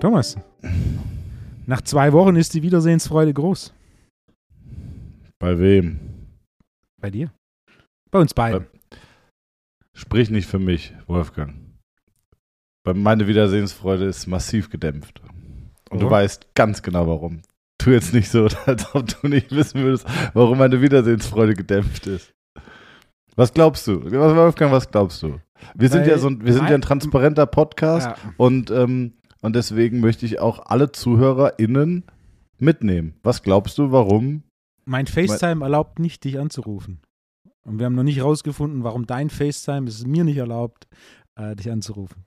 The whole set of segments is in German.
Thomas, nach zwei Wochen ist die Wiedersehensfreude groß. Bei wem? Bei dir? Bei uns beiden. Sprich nicht für mich, Wolfgang. Meine Wiedersehensfreude ist massiv gedämpft. Und du Oh. weißt ganz genau warum. Tu jetzt nicht so, als ob du nicht wissen würdest, warum meine Wiedersehensfreude gedämpft ist. Was glaubst du? Wolfgang, was glaubst du? Wir sind ja so ein, wir sind ja ein mein- transparenter Podcast Ja. und, ähm, und deswegen möchte ich auch alle ZuhörerInnen mitnehmen. Was glaubst du, warum? Mein FaceTime erlaubt nicht, dich anzurufen. Und wir haben noch nicht rausgefunden, warum dein FaceTime es mir nicht erlaubt, äh, dich anzurufen.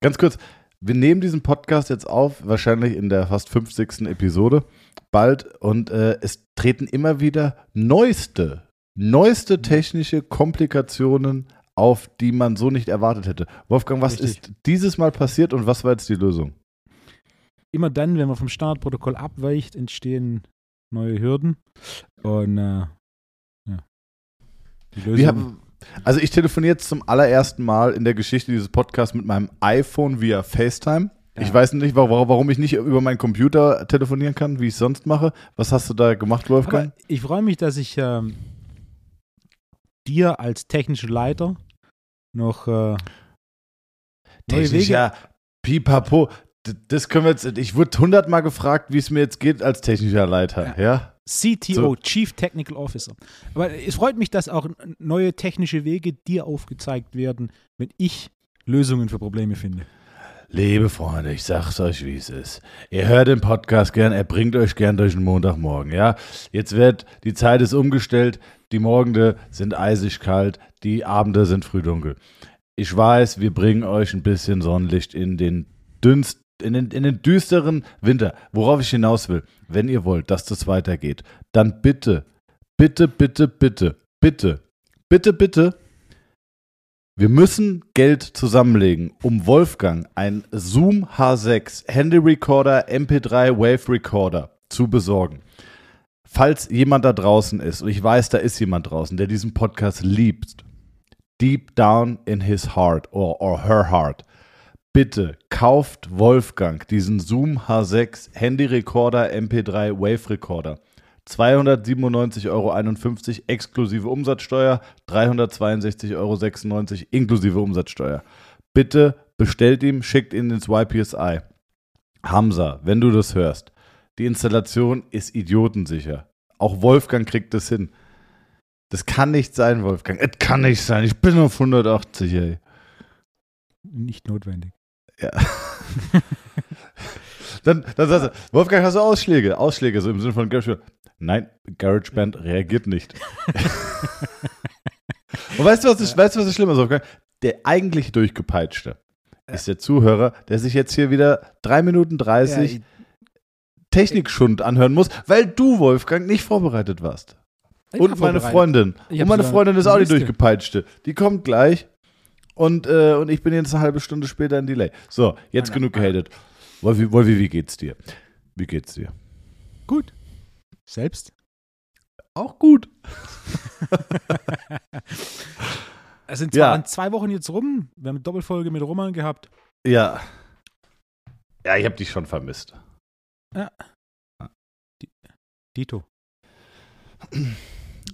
Ganz kurz, wir nehmen diesen Podcast jetzt auf, wahrscheinlich in der fast 50. Episode bald und äh, es treten immer wieder neueste, neueste technische Komplikationen auf, die man so nicht erwartet hätte. Wolfgang, was Richtig. ist dieses Mal passiert und was war jetzt die Lösung? Immer dann, wenn man vom Startprotokoll abweicht, entstehen neue Hürden. Und äh, ja. Die Lösung. Haben, also ich telefoniere jetzt zum allerersten Mal in der Geschichte dieses Podcasts mit meinem iPhone via FaceTime. Ich Ja. weiß nicht, warum, ich nicht über meinen Computer telefonieren kann, wie ich es sonst mache. Was hast du da gemacht, Wolfgang? Aber ich freue mich, dass ich ähm, dir als technischer Leiter noch äh, neue Technisch, Wege. ja, pipapo. Das können wir jetzt, ich wurde hundertmal gefragt, wie es mir jetzt geht als technischer Leiter, ja? CTO, So. Chief Technical Officer. Aber es freut mich, dass auch neue technische Wege dir aufgezeigt werden, wenn ich Lösungen für Probleme finde. Liebe Freunde, ich sag's euch, wie es ist. Ihr hört den Podcast gern, er bringt euch gern durch den Montagmorgen, ja? Jetzt wird, die Zeit ist umgestellt, die Morgende sind eisig kalt, die Abende sind frühdunkel. Ich weiß, wir bringen euch ein bisschen Sonnenlicht in den dünst, in den, in den düsteren Winter. Worauf ich hinaus will, wenn ihr wollt, dass das weitergeht, dann bitte, bitte, bitte, bitte, bitte, bitte, bitte, wir müssen Geld zusammenlegen, um Wolfgang ein Zoom H6 Handy Recorder MP3 Wave Recorder zu besorgen. Falls jemand da draußen ist, und ich weiß, da ist jemand draußen, der diesen Podcast liebt, deep down in his heart or, or her heart, bitte kauft Wolfgang diesen Zoom H6 Handy Recorder MP3 Wave Recorder. 297,51 Euro exklusive Umsatzsteuer, 362,96 Euro inklusive Umsatzsteuer. Bitte bestellt ihm, schickt ihn ins YPSI. Hamza, wenn du das hörst, die Installation ist idiotensicher. Auch Wolfgang kriegt das hin. Das kann nicht sein, Wolfgang. Es kann nicht sein. Ich bin auf 180, ey. Nicht notwendig. Ja. dann, dann sagst du, Wolfgang, hast du Ausschläge? Ausschläge, so im Sinne von GarageBand. Nein, GarageBand reagiert nicht. Und weißt du, was ist, weißt du, was ist, Wolfgang? Der eigentlich durchgepeitschte ist der Zuhörer, der sich jetzt hier wieder 3 Minuten 30 Ja, Technikschund anhören muss, weil du, Wolfgang, nicht vorbereitet warst. ich Und meine. Freundin. Und meine Freundin ist auch die durchgepeitschte. Die kommt gleich. Und, äh, und ich bin jetzt eine halbe Stunde später in Delay. So, jetzt Nein, genug gehatet. Wolfi, Wolfi, wie geht's dir? Wie geht's dir? Gut. Selbst? Auch gut. Es sind zwar Ja. zwei Wochen jetzt rum. Wir haben eine Doppelfolge mit Roman gehabt. Ja. Ja, ich habe dich schon vermisst. Dito.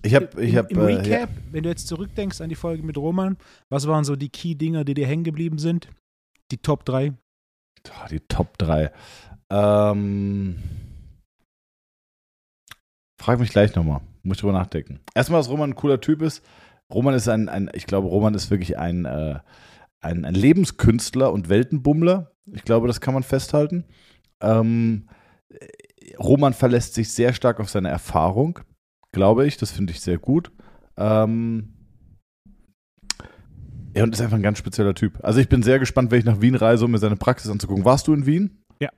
Ich habe, ich Im, habe, Im äh, ja. Recap, wenn du jetzt zurückdenkst an die Folge mit Roman, was waren so die Key-Dinger, die dir hängen geblieben sind? Die Top 3? Oh, die Top 3. Ähm, frag mich gleich nochmal. Muss ich drüber nachdenken. Erstmal, dass Roman ein cooler Typ ist. Roman ist ein, ein ich glaube, Roman ist wirklich ein, äh, ein, ein Lebenskünstler und Weltenbummler. Ich glaube, das kann man festhalten. Ähm, Roman verlässt sich sehr stark auf seine Erfahrung, glaube ich. Das finde ich sehr gut. Ähm, ja, und ist einfach ein ganz spezieller Typ. Also ich bin sehr gespannt, wenn ich nach Wien reise, um mir seine Praxis anzugucken. Warst du in Wien? Ja.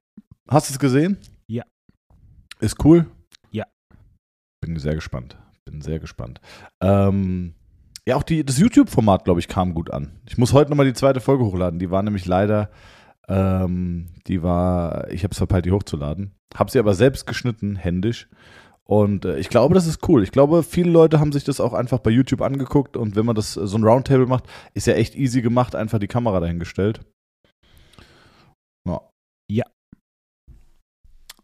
Hast du es gesehen? Ja. Ist cool? Ja. Bin sehr gespannt. Bin sehr gespannt. Ähm, ja, auch die, das YouTube-Format, glaube ich, kam gut an. Ich muss heute nochmal die zweite Folge hochladen. Die war nämlich leider, ähm, die war, ich habe es verpeilt, die hochzuladen. Habe sie aber selbst geschnitten, händisch. Und äh, ich glaube, das ist cool. Ich glaube, viele Leute haben sich das auch einfach bei YouTube angeguckt und wenn man das äh, so ein Roundtable macht, ist ja echt easy gemacht, einfach die Kamera dahingestellt. Ja. Ja.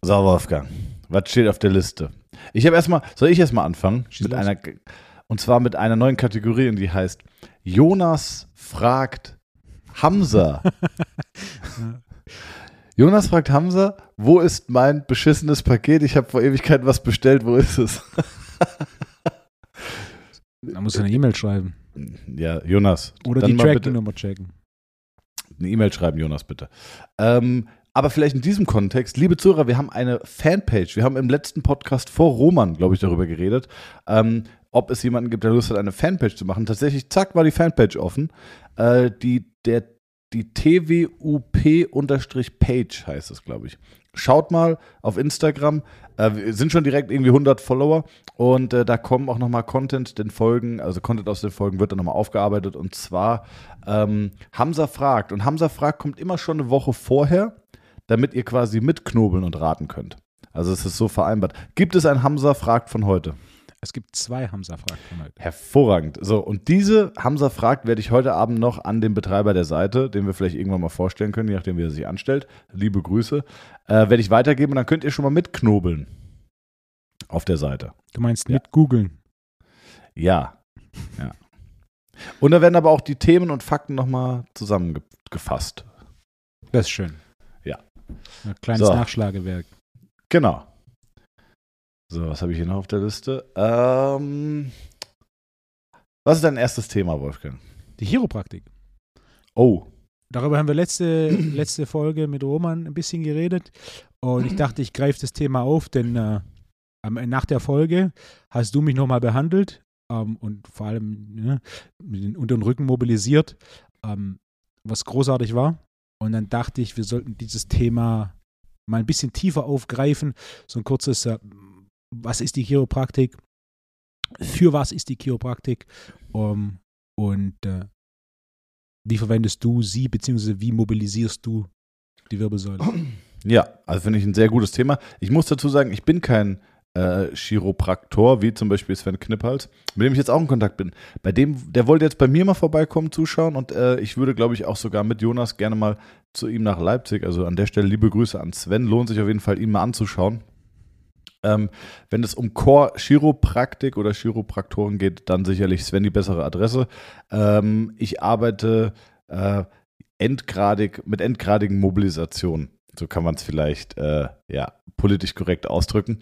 So, Wolfgang, was steht auf der Liste? Ich habe erstmal, soll ich erstmal anfangen? Schieß mit los. einer, und zwar mit einer neuen Kategorie, und die heißt Jonas fragt Hamza. Jonas fragt Hamza, wo ist mein beschissenes Paket? Ich habe vor Ewigkeiten was bestellt, wo ist es? Da muss er eine E-Mail schreiben. Ja, Jonas. Oder die Tracking-Nummer checken. eine E-Mail schreiben, Jonas, bitte. Ähm, aber vielleicht in diesem Kontext, liebe Zuhörer, wir haben eine Fanpage. Wir haben im letzten Podcast vor Roman, glaube ich, darüber geredet, ähm, ob es jemanden gibt, der Lust hat, eine Fanpage zu machen. Tatsächlich, zack, war die Fanpage offen. Äh, die, der, die TWUP-Page heißt es, glaube ich. Schaut mal auf Instagram. Äh, wir sind schon direkt irgendwie 100 Follower und äh, da kommen auch nochmal Content den Folgen, also Content aus den Folgen wird dann nochmal aufgearbeitet und zwar ähm, Hamza fragt. Und Hamza fragt kommt immer schon eine Woche vorher, damit ihr quasi mitknobeln und raten könnt. Also es ist so vereinbart. Gibt es ein Hamza fragt von heute? Es gibt zwei Hamza-Fragen von heute. Hervorragend. So, und diese Hamza fragt werde ich heute Abend noch an den Betreiber der Seite, den wir vielleicht irgendwann mal vorstellen können, je nachdem, wie er sich anstellt. Liebe Grüße. Äh, werde ich weitergeben und dann könnt ihr schon mal mitknobeln. Auf der Seite. Du meinst Ja. mit googeln. Ja. ja. Und da werden aber auch die Themen und Fakten nochmal zusammengefasst. Das ist schön. Ja. Ein kleines So. Nachschlagewerk. Genau. So, was habe ich hier noch auf der Liste? Ähm, was ist dein erstes Thema, Wolfgang? Die Chiropraktik. Oh, Darüber haben wir letzte, letzte Folge mit Roman ein bisschen geredet. Und ich dachte, ich greife das Thema auf, denn äh, nach der Folge hast du mich nochmal behandelt ähm, und vor allem ne, mit den unteren Rücken mobilisiert, ähm, was großartig war. Und dann dachte ich, wir sollten dieses Thema mal ein bisschen tiefer aufgreifen. So ein kurzes, äh, was ist die Chiropraktik? Für was ist die Chiropraktik? Um, und äh, wie verwendest du sie, beziehungsweise wie mobilisierst du die Wirbelsäule? Ja, also finde ich ein sehr gutes Thema. Ich muss dazu sagen, ich bin kein äh, Chiropraktor, wie zum Beispiel Sven Knippals, mit dem ich jetzt auch in Kontakt bin. Bei dem, der wollte jetzt bei mir mal vorbeikommen, zuschauen und äh, ich würde, glaube ich, auch sogar mit Jonas gerne mal zu ihm nach Leipzig. Also an der Stelle liebe Grüße an Sven. Lohnt sich auf jeden Fall, ihn mal anzuschauen. Ähm, wenn es um Core-Chiropraktik oder Chiropraktoren geht, dann sicherlich Sven die bessere Adresse. Ähm, ich arbeite äh, endgradig, mit endgradigen Mobilisationen. So kann man es vielleicht äh, ja, politisch korrekt ausdrücken.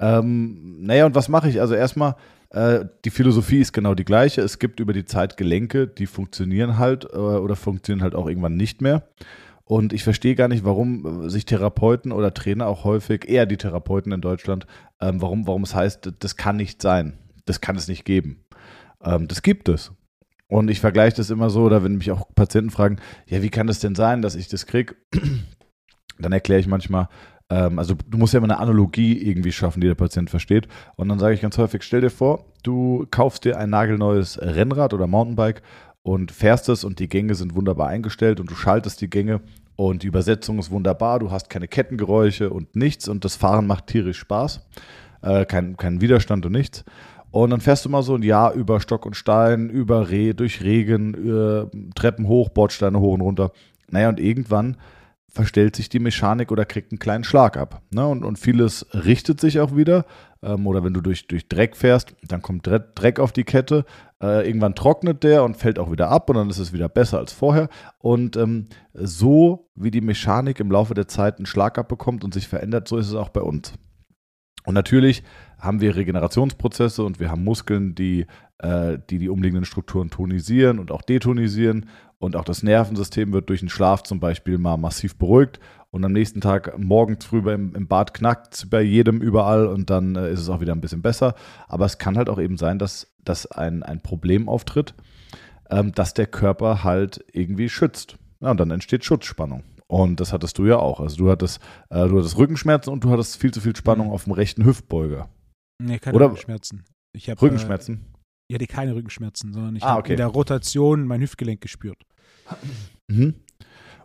Ähm, naja, und was mache ich? Also erstmal, äh, die Philosophie ist genau die gleiche. Es gibt über die Zeit Gelenke, die funktionieren halt äh, oder funktionieren halt auch irgendwann nicht mehr. Und ich verstehe gar nicht, warum äh, sich Therapeuten oder Trainer auch häufig, eher die Therapeuten in Deutschland, ähm, warum, warum es heißt, das kann nicht sein. Das kann es nicht geben. Ähm, das gibt es. Und ich vergleiche das immer so, oder wenn mich auch Patienten fragen, ja, wie kann das denn sein, dass ich das kriege? Dann erkläre ich manchmal, ähm, also du musst ja immer eine Analogie irgendwie schaffen, die der Patient versteht. Und dann sage ich ganz häufig, stell dir vor, du kaufst dir ein nagelneues Rennrad oder Mountainbike und fährst es und die Gänge sind wunderbar eingestellt und du schaltest die Gänge und die Übersetzung ist wunderbar, du hast keine Kettengeräusche und nichts und das Fahren macht tierisch Spaß, äh, kein, kein Widerstand und nichts. Und dann fährst du mal so ein Jahr über Stock und Stein, über Re durch Regen, äh, Treppen hoch, Bordsteine hoch und runter. Naja, und irgendwann verstellt sich die Mechanik oder kriegt einen kleinen Schlag ab. Ne? Und, und vieles richtet sich auch wieder. Ähm, oder wenn du durch, durch Dreck fährst, dann kommt Dre- Dreck auf die Kette. Äh, irgendwann trocknet der und fällt auch wieder ab und dann ist es wieder besser als vorher. Und ähm, so wie die Mechanik im Laufe der Zeit einen Schlag abbekommt und sich verändert, so ist es auch bei uns. Und natürlich haben wir Regenerationsprozesse und wir haben Muskeln, die äh, die, die umliegenden Strukturen tonisieren und auch detonisieren. Und auch das Nervensystem wird durch den Schlaf zum Beispiel mal massiv beruhigt. Und am nächsten Tag morgens früh im, im Bad knackt es bei jedem überall und dann äh, ist es auch wieder ein bisschen besser. Aber es kann halt auch eben sein, dass, dass ein, ein Problem auftritt, ähm, dass der Körper halt irgendwie schützt. Ja, und dann entsteht Schutzspannung. Und das hattest du ja auch. Also du hattest, äh, du hattest Rückenschmerzen und du hattest viel zu viel Spannung Mhm. auf dem rechten Hüftbeuger. Nee, keine Oder- Rückenschmerzen. Ich hab, Rückenschmerzen? Äh, ich hatte keine Rückenschmerzen, sondern ich Ah, habe okay. in der Rotation mein Hüftgelenk gespürt. Mhm.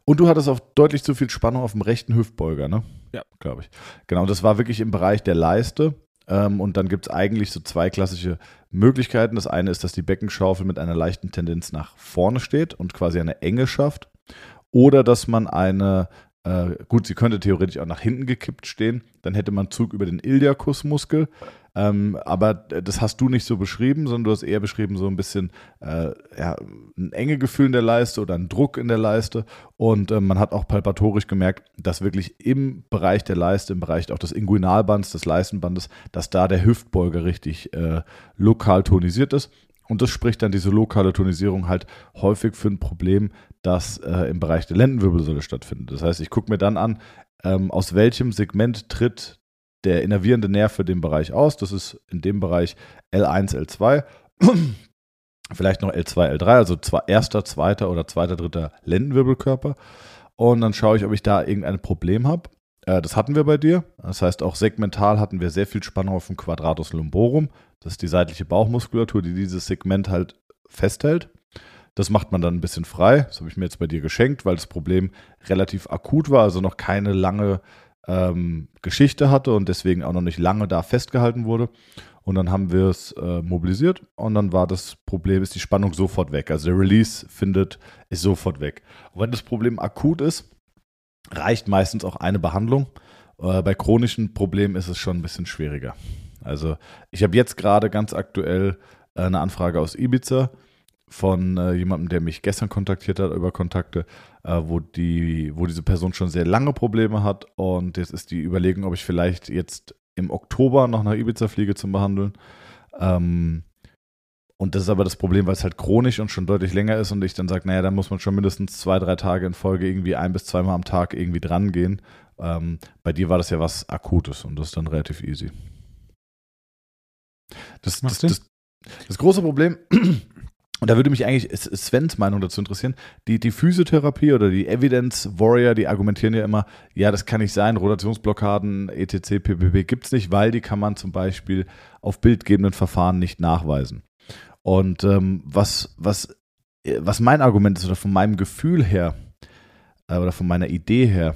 Und du hattest auch deutlich zu viel Spannung auf dem rechten Hüftbeuger, ne? Ja. Glaube ich. Genau, das war wirklich im Bereich der Leiste. Ähm, und dann gibt es eigentlich so zwei klassische Möglichkeiten. Das eine ist, dass die Beckenschaufel mit einer leichten Tendenz nach vorne steht und quasi eine Enge schafft. Oder dass man eine, äh, gut, sie könnte theoretisch auch nach hinten gekippt stehen, dann hätte man Zug über den Iliakusmuskel. Ähm, aber das hast du nicht so beschrieben, sondern du hast eher beschrieben, so ein bisschen äh, ja, ein enge Gefühl in der Leiste oder ein Druck in der Leiste. Und äh, man hat auch palpatorisch gemerkt, dass wirklich im Bereich der Leiste, im Bereich auch des Inguinalbands, des Leistenbandes, dass da der Hüftbeuger richtig äh, lokal tonisiert ist. Und das spricht dann diese lokale Tonisierung halt häufig für ein Problem, das äh, im Bereich der Lendenwirbelsäule stattfindet. Das heißt, ich gucke mir dann an, ähm, aus welchem Segment tritt der innervierende Nerv für den Bereich aus. Das ist in dem Bereich L1, L2. Vielleicht noch L2, L3, also erster, zweiter oder zweiter, dritter Lendenwirbelkörper. Und dann schaue ich, ob ich da irgendein Problem habe. Äh, das hatten wir bei dir. Das heißt, auch segmental hatten wir sehr viel Spannung auf dem Quadratus lumborum. Das ist die seitliche Bauchmuskulatur, die dieses Segment halt festhält. Das macht man dann ein bisschen frei. Das habe ich mir jetzt bei dir geschenkt, weil das Problem relativ akut war, also noch keine lange ähm, Geschichte hatte und deswegen auch noch nicht lange da festgehalten wurde. Und dann haben wir es äh, mobilisiert und dann war das Problem, ist die Spannung sofort weg. Also der Release findet, ist sofort weg. Und wenn das Problem akut ist, reicht meistens auch eine Behandlung. Äh, bei chronischen Problemen ist es schon ein bisschen schwieriger. Also ich habe jetzt gerade ganz aktuell äh, eine Anfrage aus Ibiza von äh, jemandem, der mich gestern kontaktiert hat über Kontakte, äh, wo, die, wo diese Person schon sehr lange Probleme hat. Und jetzt ist die Überlegung, ob ich vielleicht jetzt im Oktober noch nach Ibiza fliege zum Behandeln. Ähm, und das ist aber das Problem, weil es halt chronisch und schon deutlich länger ist und ich dann sage, naja, da muss man schon mindestens zwei, drei Tage in Folge irgendwie ein bis zweimal am Tag irgendwie dran gehen. Ähm, bei dir war das ja was Akutes und das ist dann relativ easy. Das, das, das, das große Problem und da würde mich eigentlich Svens Meinung dazu interessieren. Die, die Physiotherapie oder die Evidence Warrior, die argumentieren ja immer, ja, das kann nicht sein, Rotationsblockaden, etc., PPP gibt es nicht, weil die kann man zum Beispiel auf bildgebenden Verfahren nicht nachweisen. Und ähm, was, was, was mein Argument ist oder von meinem Gefühl her äh, oder von meiner Idee her,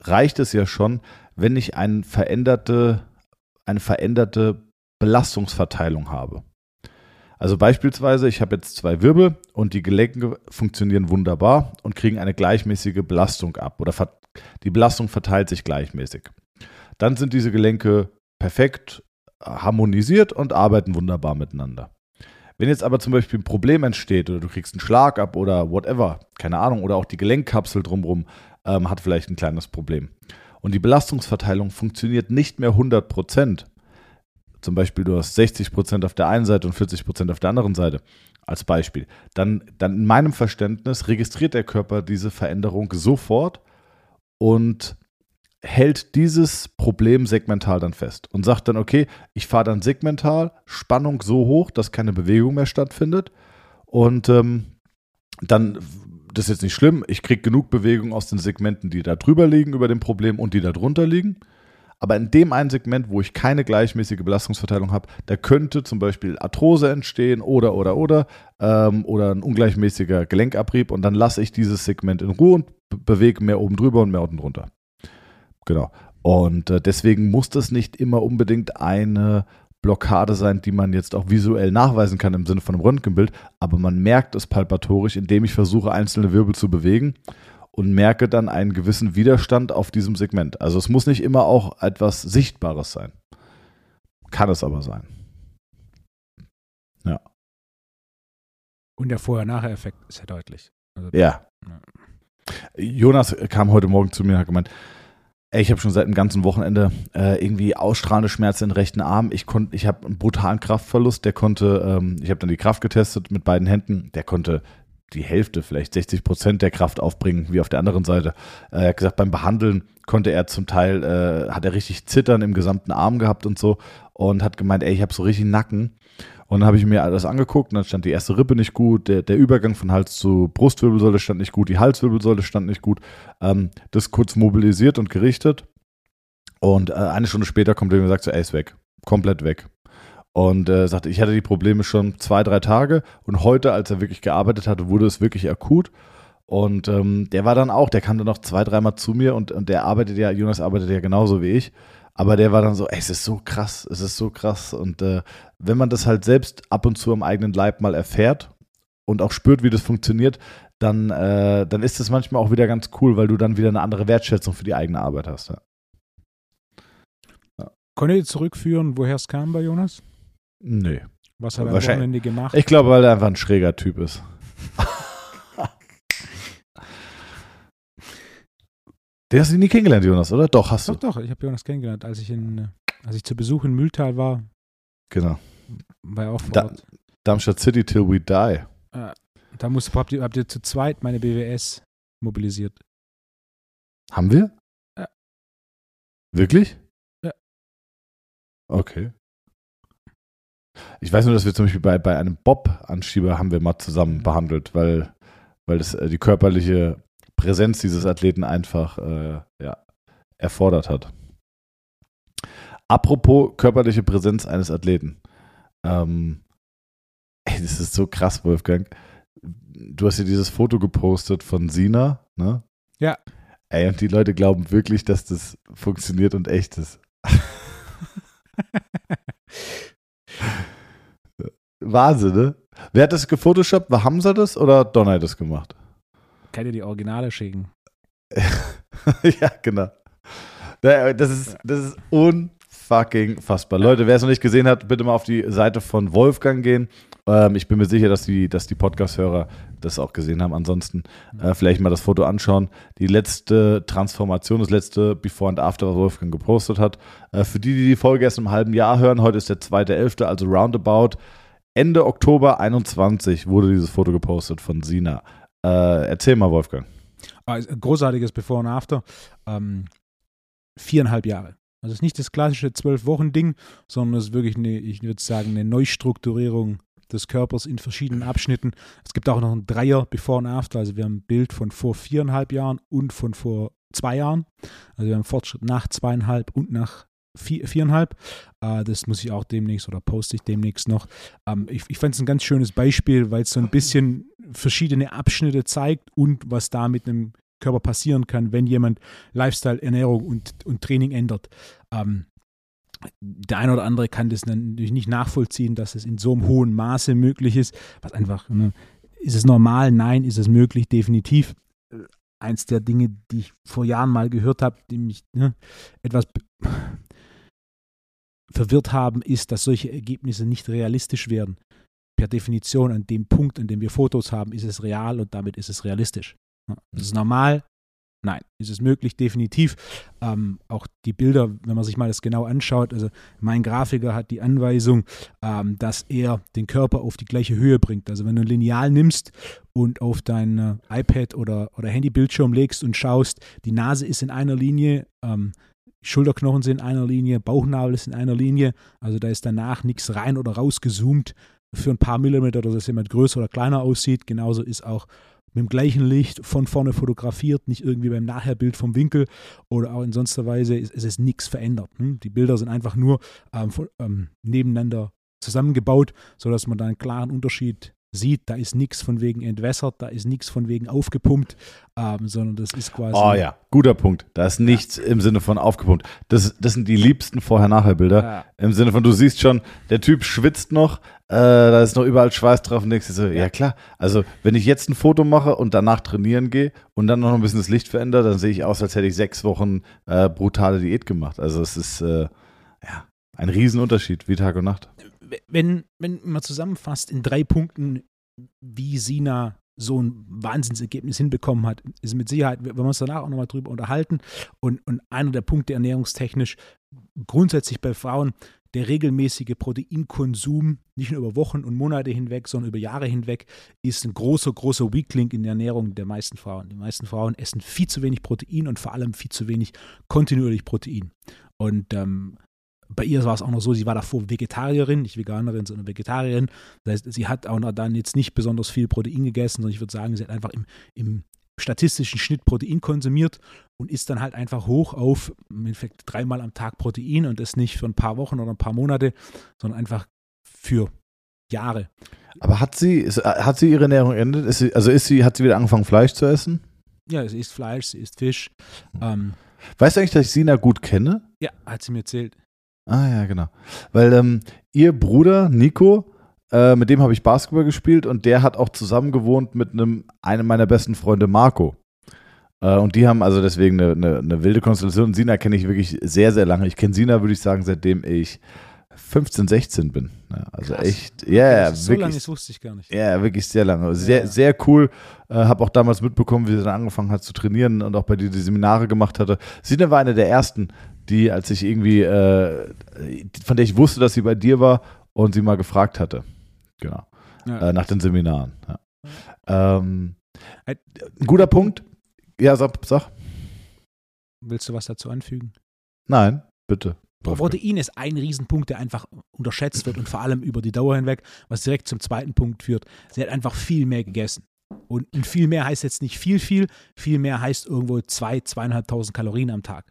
reicht es ja schon, wenn ich eine veränderte, eine veränderte Belastungsverteilung habe. Also beispielsweise, ich habe jetzt zwei Wirbel und die Gelenke funktionieren wunderbar und kriegen eine gleichmäßige Belastung ab oder die Belastung verteilt sich gleichmäßig. Dann sind diese Gelenke perfekt harmonisiert und arbeiten wunderbar miteinander. Wenn jetzt aber zum Beispiel ein Problem entsteht oder du kriegst einen Schlag ab oder whatever, keine Ahnung, oder auch die Gelenkkapsel drumherum ähm, hat vielleicht ein kleines Problem und die Belastungsverteilung funktioniert nicht mehr 100 Prozent, zum Beispiel du hast 60 Prozent auf der einen Seite und 40 Prozent auf der anderen Seite, als Beispiel, dann, dann in meinem Verständnis registriert der Körper diese Veränderung sofort und hält dieses Problem segmental dann fest und sagt dann, okay, ich fahre dann segmental Spannung so hoch, dass keine Bewegung mehr stattfindet und ähm, dann, das ist jetzt nicht schlimm, ich kriege genug Bewegung aus den Segmenten, die da drüber liegen über dem Problem und die da drunter liegen aber in dem einen Segment, wo ich keine gleichmäßige Belastungsverteilung habe, da könnte zum Beispiel Arthrose entstehen oder, oder, oder, ähm, oder ein ungleichmäßiger Gelenkabrieb und dann lasse ich dieses Segment in Ruhe und bewege mehr oben drüber und mehr unten drunter. Genau. Und äh, deswegen muss das nicht immer unbedingt eine Blockade sein, die man jetzt auch visuell nachweisen kann im Sinne von einem Röntgenbild, aber man merkt es palpatorisch, indem ich versuche, einzelne Wirbel zu bewegen und merke dann einen gewissen Widerstand auf diesem Segment. Also es muss nicht immer auch etwas Sichtbares sein. Kann es aber sein. Ja. Und der Vorher-Nachher-Effekt ist ja deutlich. Also, ja. ja. Jonas kam heute Morgen zu mir und hat gemeint, ey, ich habe schon seit dem ganzen Wochenende äh, irgendwie ausstrahlende Schmerzen im rechten Arm. Ich konnte, ich habe einen brutalen Kraftverlust. Der konnte, ähm, ich habe dann die Kraft getestet mit beiden Händen. Der konnte die Hälfte, vielleicht 60 Prozent der Kraft aufbringen, wie auf der anderen Seite. Äh, er hat gesagt, beim Behandeln konnte er zum Teil, äh, hat er richtig Zittern im gesamten Arm gehabt und so und hat gemeint, ey, ich habe so richtig Nacken. Und dann habe ich mir alles angeguckt und dann stand die erste Rippe nicht gut, der, der Übergang von Hals zu Brustwirbelsäule stand nicht gut, die Halswirbelsäule stand nicht gut. Ähm, das kurz mobilisiert und gerichtet. Und äh, eine Stunde später kommt er und sagt so, ey, ist weg. Komplett weg und äh, sagte, ich hatte die Probleme schon zwei, drei Tage und heute, als er wirklich gearbeitet hatte, wurde es wirklich akut. Und ähm, der war dann auch, der kam dann noch zwei, dreimal zu mir und, und der arbeitet ja, Jonas arbeitet ja genauso wie ich. Aber der war dann so, ey, es ist so krass, es ist so krass. Und äh, wenn man das halt selbst ab und zu am eigenen Leib mal erfährt und auch spürt, wie das funktioniert, dann, äh, dann ist es manchmal auch wieder ganz cool, weil du dann wieder eine andere Wertschätzung für die eigene Arbeit hast. Ja. Ja. Konnte ihr zurückführen, woher es kam bei Jonas? Nee. Was hat er am Wochenende gemacht? Ich glaube, weil er einfach ein schräger Typ ist. Den hast du nie kennengelernt, Jonas, oder? Doch, hast doch, du. Doch, doch, ich habe Jonas kennengelernt, als ich in, als ich zu Besuch in Mühltal war. Genau. War auch vor da, Darmstadt City till we die. Äh, da musst, habt, ihr, habt ihr zu zweit meine BWS mobilisiert. Haben wir? Ja. Wirklich? Ja. Okay. Ich weiß nur, dass wir zum Beispiel bei, bei einem Bob-Anschieber haben wir mal zusammen behandelt, weil, weil das äh, die körperliche Präsenz dieses Athleten einfach äh, ja, erfordert hat. Apropos körperliche Präsenz eines Athleten. Ähm, ey, das ist so krass, Wolfgang. Du hast ja dieses Foto gepostet von Sina, ne? Ja. Ey, und die Leute glauben wirklich, dass das funktioniert und echt ist. Wahnsinn, ne? Wer hat das gefotoshoppt? War Hamza das oder Donner das gemacht? Kann dir die Originale schicken. ja, genau. Das ist, das ist unfucking fassbar. Leute, wer es noch nicht gesehen hat, bitte mal auf die Seite von Wolfgang gehen. Ähm, ich bin mir sicher, dass die, dass die Podcast-Hörer das auch gesehen haben. Ansonsten äh, vielleicht mal das Foto anschauen. Die letzte Transformation, das letzte Before and After, was Wolfgang gepostet hat. Äh, für die, die die Folge erst im halben Jahr hören, heute ist der 2.11., also roundabout. Ende Oktober 21 wurde dieses Foto gepostet von Sina. Äh, erzähl mal, Wolfgang. Ein großartiges Before and After. Ähm, viereinhalb Jahre. Also es ist nicht das klassische Zwölf-Wochen-Ding, sondern es ist wirklich eine, ich würde sagen, eine Neustrukturierung des Körpers in verschiedenen Abschnitten. Es gibt auch noch ein Dreier Before and After. Also wir haben ein Bild von vor viereinhalb Jahren und von vor zwei Jahren. Also wir haben Fortschritt nach zweieinhalb und nach vier, viereinhalb. Äh, das muss ich auch demnächst oder poste ich demnächst noch. Ähm, ich ich fand es ein ganz schönes Beispiel, weil es so ein bisschen verschiedene Abschnitte zeigt und was da mit einem Körper passieren kann, wenn jemand Lifestyle, Ernährung und, und Training ändert. Ähm, der eine oder andere kann das natürlich nicht nachvollziehen, dass es in so einem hohen Maße möglich ist. Was einfach, ne, ist es normal? Nein, ist es möglich? Definitiv. Eins der Dinge, die ich vor Jahren mal gehört habe, die mich ne, etwas verwirrt haben, ist, dass solche Ergebnisse nicht realistisch werden. Per Definition, an dem Punkt, an dem wir Fotos haben, ist es real und damit ist es realistisch. Ist es normal? Nein. Ist es möglich? Definitiv. Ähm, auch die Bilder, wenn man sich mal das genau anschaut, also mein Grafiker hat die Anweisung, ähm, dass er den Körper auf die gleiche Höhe bringt. Also wenn du ein Lineal nimmst und auf dein äh, iPad oder, oder Handybildschirm legst und schaust, die Nase ist in einer Linie, ähm, Schulterknochen sind in einer Linie, Bauchnabel ist in einer Linie, also da ist danach nichts rein oder rausgezoomt für ein paar Millimeter, dass jemand größer oder kleiner aussieht. Genauso ist auch mit dem gleichen Licht von vorne fotografiert, nicht irgendwie beim Nachherbild vom Winkel oder auch in sonster Weise ist, ist es nichts verändert. Hm? Die Bilder sind einfach nur ähm, von, ähm, nebeneinander zusammengebaut, sodass man da einen klaren Unterschied sieht, da ist nichts von wegen entwässert, da ist nichts von wegen aufgepumpt, ähm, sondern das ist quasi. Oh ja, guter Punkt. Da ist nichts ja. im Sinne von aufgepumpt. Das, das sind die liebsten Vorher-Nachher-Bilder. Ja. Im Sinne von, du siehst schon, der Typ schwitzt noch, äh, da ist noch überall Schweiß drauf und denkst dir so, ja. ja klar. Also, wenn ich jetzt ein Foto mache und danach trainieren gehe und dann noch ein bisschen das Licht verändere, dann sehe ich aus, als hätte ich sechs Wochen äh, brutale Diät gemacht. Also, es ist äh, ja ein Riesenunterschied wie Tag und Nacht wenn, wenn man zusammenfasst in drei Punkten, wie Sina so ein Wahnsinnsergebnis hinbekommen hat, ist mit Sicherheit, wenn wir uns danach auch nochmal drüber unterhalten. Und, und einer der Punkte ernährungstechnisch, grundsätzlich bei Frauen, der regelmäßige Proteinkonsum, nicht nur über Wochen und Monate hinweg, sondern über Jahre hinweg, ist ein großer, großer Weakling in der Ernährung der meisten Frauen. Die meisten Frauen essen viel zu wenig Protein und vor allem viel zu wenig kontinuierlich Protein. Und ähm, bei ihr war es auch noch so, sie war davor Vegetarierin, nicht Veganerin, sondern Vegetarierin. Das heißt, sie hat auch dann jetzt nicht besonders viel Protein gegessen, sondern ich würde sagen, sie hat einfach im, im statistischen Schnitt Protein konsumiert und ist dann halt einfach hoch auf im Endeffekt dreimal am Tag Protein und das nicht für ein paar Wochen oder ein paar Monate, sondern einfach für Jahre. Aber hat sie, hat sie ihre Ernährung endet? Ist sie, also ist sie, hat sie wieder angefangen, Fleisch zu essen? Ja, sie isst Fleisch, sie isst Fisch. Ähm, Weißt du eigentlich, dass ich Sina gut kenne? Ja, hat sie mir erzählt. Ah ja, genau. Weil ähm, ihr Bruder Nico, äh, mit dem habe ich Basketball gespielt und der hat auch zusammen gewohnt mit einem, einem meiner besten Freunde Marco. Äh, und die haben also deswegen eine, eine, eine wilde Konstellation. Sina kenne ich wirklich sehr, sehr lange. Ich kenne Sina, würde ich sagen, seitdem ich 15, 16 bin. Ja, also Krass. echt, ja, Das ist so lange, wirklich. das wusste ich gar nicht. Ja, wirklich sehr lange. Sehr, Ja. sehr cool. Äh, habe auch damals mitbekommen, wie sie dann angefangen hat zu trainieren und auch bei dir die Seminare gemacht hatte. Sina war eine der ersten, die, als ich irgendwie, äh, von der ich wusste, dass sie bei dir war und sie mal gefragt hatte. Genau. Ja. Äh, nach den Seminaren. Ja. Ähm, Äh, ein guter Punkt. Ja, sag, sag. Willst du was dazu anfügen? Nein, bitte. Protein ist ein Riesenpunkt, der einfach unterschätzt wird und vor allem über die Dauer hinweg, was direkt zum zweiten Punkt führt. Sie hat einfach viel mehr gegessen. Und, und viel mehr heißt jetzt nicht viel, viel. Viel mehr heißt irgendwo zwei, zweieinhalbtausend Kalorien am Tag.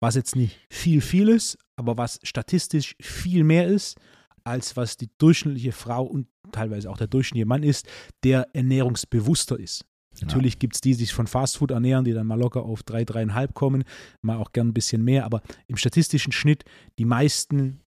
Was jetzt nicht viel, viel ist, aber was statistisch viel mehr ist, als was die durchschnittliche Frau und teilweise auch der durchschnittliche Mann ist, der ernährungsbewusster ist. Natürlich gibt es die, die sich von Fastfood ernähren, die dann mal locker auf drei, dreieinhalb kommen, mal auch gern ein bisschen mehr, aber im statistischen Schnitt die meisten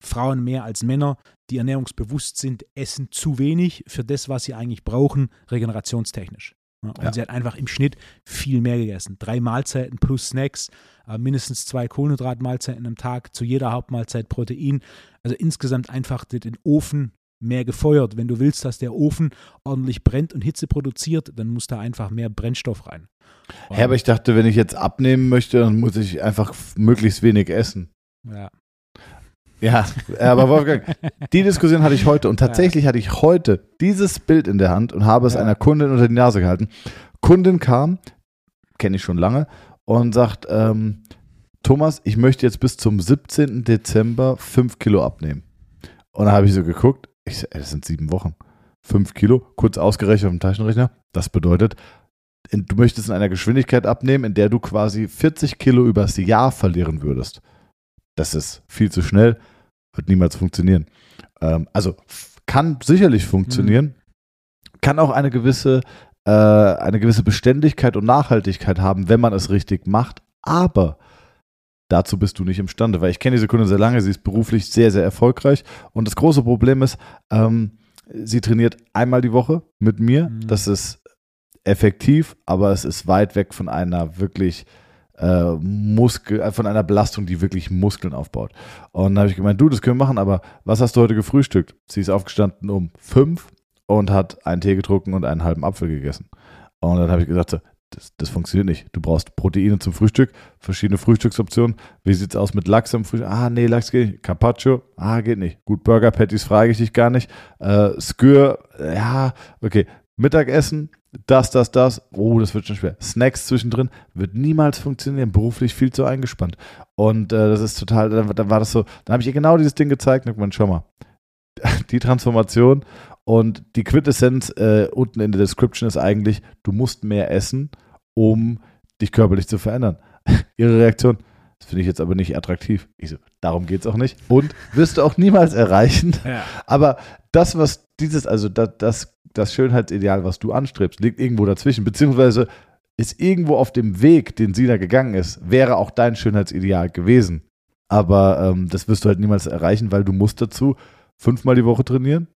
Frauen mehr als Männer, die ernährungsbewusst sind, essen zu wenig für das, was sie eigentlich brauchen, regenerationstechnisch. Und Ja. sie hat einfach im Schnitt viel mehr gegessen. Drei Mahlzeiten plus Snacks, äh, mindestens zwei Kohlenhydratmahlzeiten am Tag, zu jeder Hauptmahlzeit Protein. Also insgesamt einfach den- Ofen mehr gefeuert. Wenn du willst, dass der Ofen ordentlich brennt und Hitze produziert, dann muss da einfach mehr Brennstoff rein. Ja, aber ich dachte, wenn ich jetzt abnehmen möchte, dann muss ich einfach möglichst wenig essen. ja. Ja, aber Wolfgang, die Diskussion hatte ich heute und tatsächlich hatte ich heute dieses Bild in der Hand und habe es Ja. einer Kundin unter die Nase gehalten. Kundin kam, kenne ich schon lange, und sagt, ähm, Thomas, ich möchte jetzt bis zum 17. Dezember 5 Kilo abnehmen. Und da habe ich so geguckt, ich ey, das sind sieben Wochen. 5 Kilo, kurz ausgerechnet auf dem Taschenrechner. Das bedeutet, du möchtest in einer Geschwindigkeit abnehmen, in der du quasi 40 Kilo übers Jahr verlieren würdest. Das ist viel zu schnell, wird niemals funktionieren. Ähm, also kann sicherlich funktionieren, kann auch eine gewisse, äh, eine gewisse Beständigkeit und Nachhaltigkeit haben, wenn man es richtig macht, aber dazu bist du nicht imstande, weil ich kenne diese Kundin sehr lange, sie ist beruflich sehr, sehr erfolgreich und das große Problem ist, ähm, sie trainiert einmal die Woche mit mir, Mhm. das ist effektiv, aber es ist weit weg von einer wirklich äh, Muskel, äh, von einer Belastung, die wirklich Muskeln aufbaut. Und dann habe ich gemeint, du, das können wir machen, aber was hast du heute gefrühstückt? Sie ist aufgestanden um fünf und hat einen Tee getrunken und einen halben Apfel gegessen. Und dann habe ich gesagt, so, das, das funktioniert nicht. Du brauchst Proteine zum Frühstück, verschiedene Frühstücksoptionen. Wie sieht's aus mit Lachs am Frühstück? Ah, nee, Lachs geht nicht. Carpaccio? Ah, geht nicht. Gut, Burger Patties frage ich dich gar nicht. Äh, Skür? Ja, okay. Mittagessen? Das, das, das. Oh, das wird schon schwer. Snacks zwischendrin wird niemals funktionieren. Beruflich viel zu eingespannt. Und äh, das ist total, dann, dann war das so, dann habe ich ihr genau dieses Ding gezeigt und man, schau mal. Die Transformation und die Quintessenz äh, unten in der Description ist eigentlich, du musst mehr essen, um dich körperlich zu verändern. Ihre Reaktion, das finde ich jetzt aber nicht attraktiv. Ich so, darum geht es auch nicht. Und wirst du auch niemals erreichen. Ja. Aber das, was dieses, also das, das, das Schönheitsideal, was du anstrebst, liegt irgendwo dazwischen, beziehungsweise ist irgendwo auf dem Weg, den sie da gegangen ist, wäre auch dein Schönheitsideal gewesen. Aber ähm, das wirst du halt niemals erreichen, weil du musst dazu fünfmal die Woche trainieren,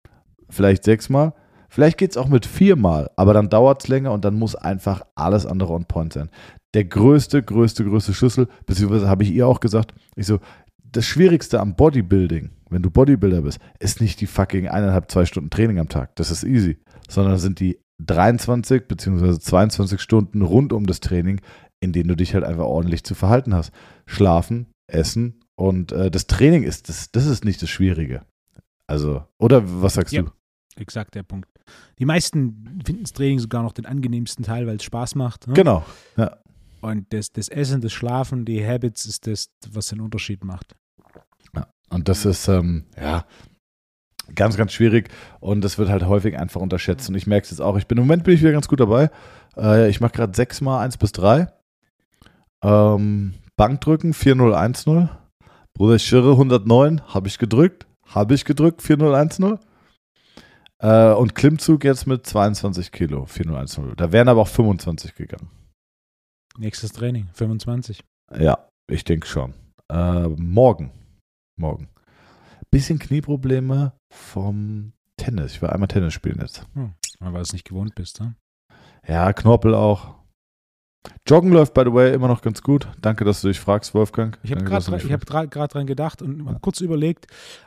vielleicht sechsmal. Vielleicht geht es auch mit viermal, aber dann dauert es länger und dann muss einfach alles andere on point sein. Der größte, größte, größte Schlüssel, beziehungsweise habe ich ihr auch gesagt, ich so, das Schwierigste am Bodybuilding, wenn du Bodybuilder bist, ist nicht die fucking eineinhalb, zwei Stunden Training am Tag. Das ist easy. Sondern sind die 23 beziehungsweise 22 Stunden rund um das Training, in denen du dich halt einfach ordentlich zu verhalten hast. Schlafen, essen und äh, das Training ist, das, das ist nicht das Schwierige. Also, oder was sagst Ja. du? Exakt der Punkt. Die meisten finden das Training sogar noch den angenehmsten Teil, weil es Spaß macht. Ne? Genau. Und das, das Essen, das Schlafen, die Habits ist das, was den Unterschied macht. Und das ist, ähm, ja, ganz, ganz schwierig und das wird halt häufig einfach unterschätzt. Und ich merke es jetzt auch. Ich bin im Moment bin ich wieder ganz gut dabei. Äh, ich mache gerade sechsmal eins bis drei. Ähm, Bankdrücken 4010. Bruder, schirre 109. Habe ich gedrückt. Habe ich gedrückt 4010. Äh, und Klimmzug jetzt mit 22 Kilo 4010. Da wären aber auch 25 gegangen. Nächstes Training, 25. Ja, ich denke schon. Äh, morgen. Morgen. Bisschen Knieprobleme vom Tennis. Ich war einmal Tennis spielen jetzt. Hm, weil du es nicht gewohnt bist, ne? Ja, Knorpel auch. Joggen läuft, by the way, immer noch ganz gut. Danke, dass du dich fragst, Wolfgang. Ich habe gerade mich hab dran, dran gedacht und mal kurz überlegt,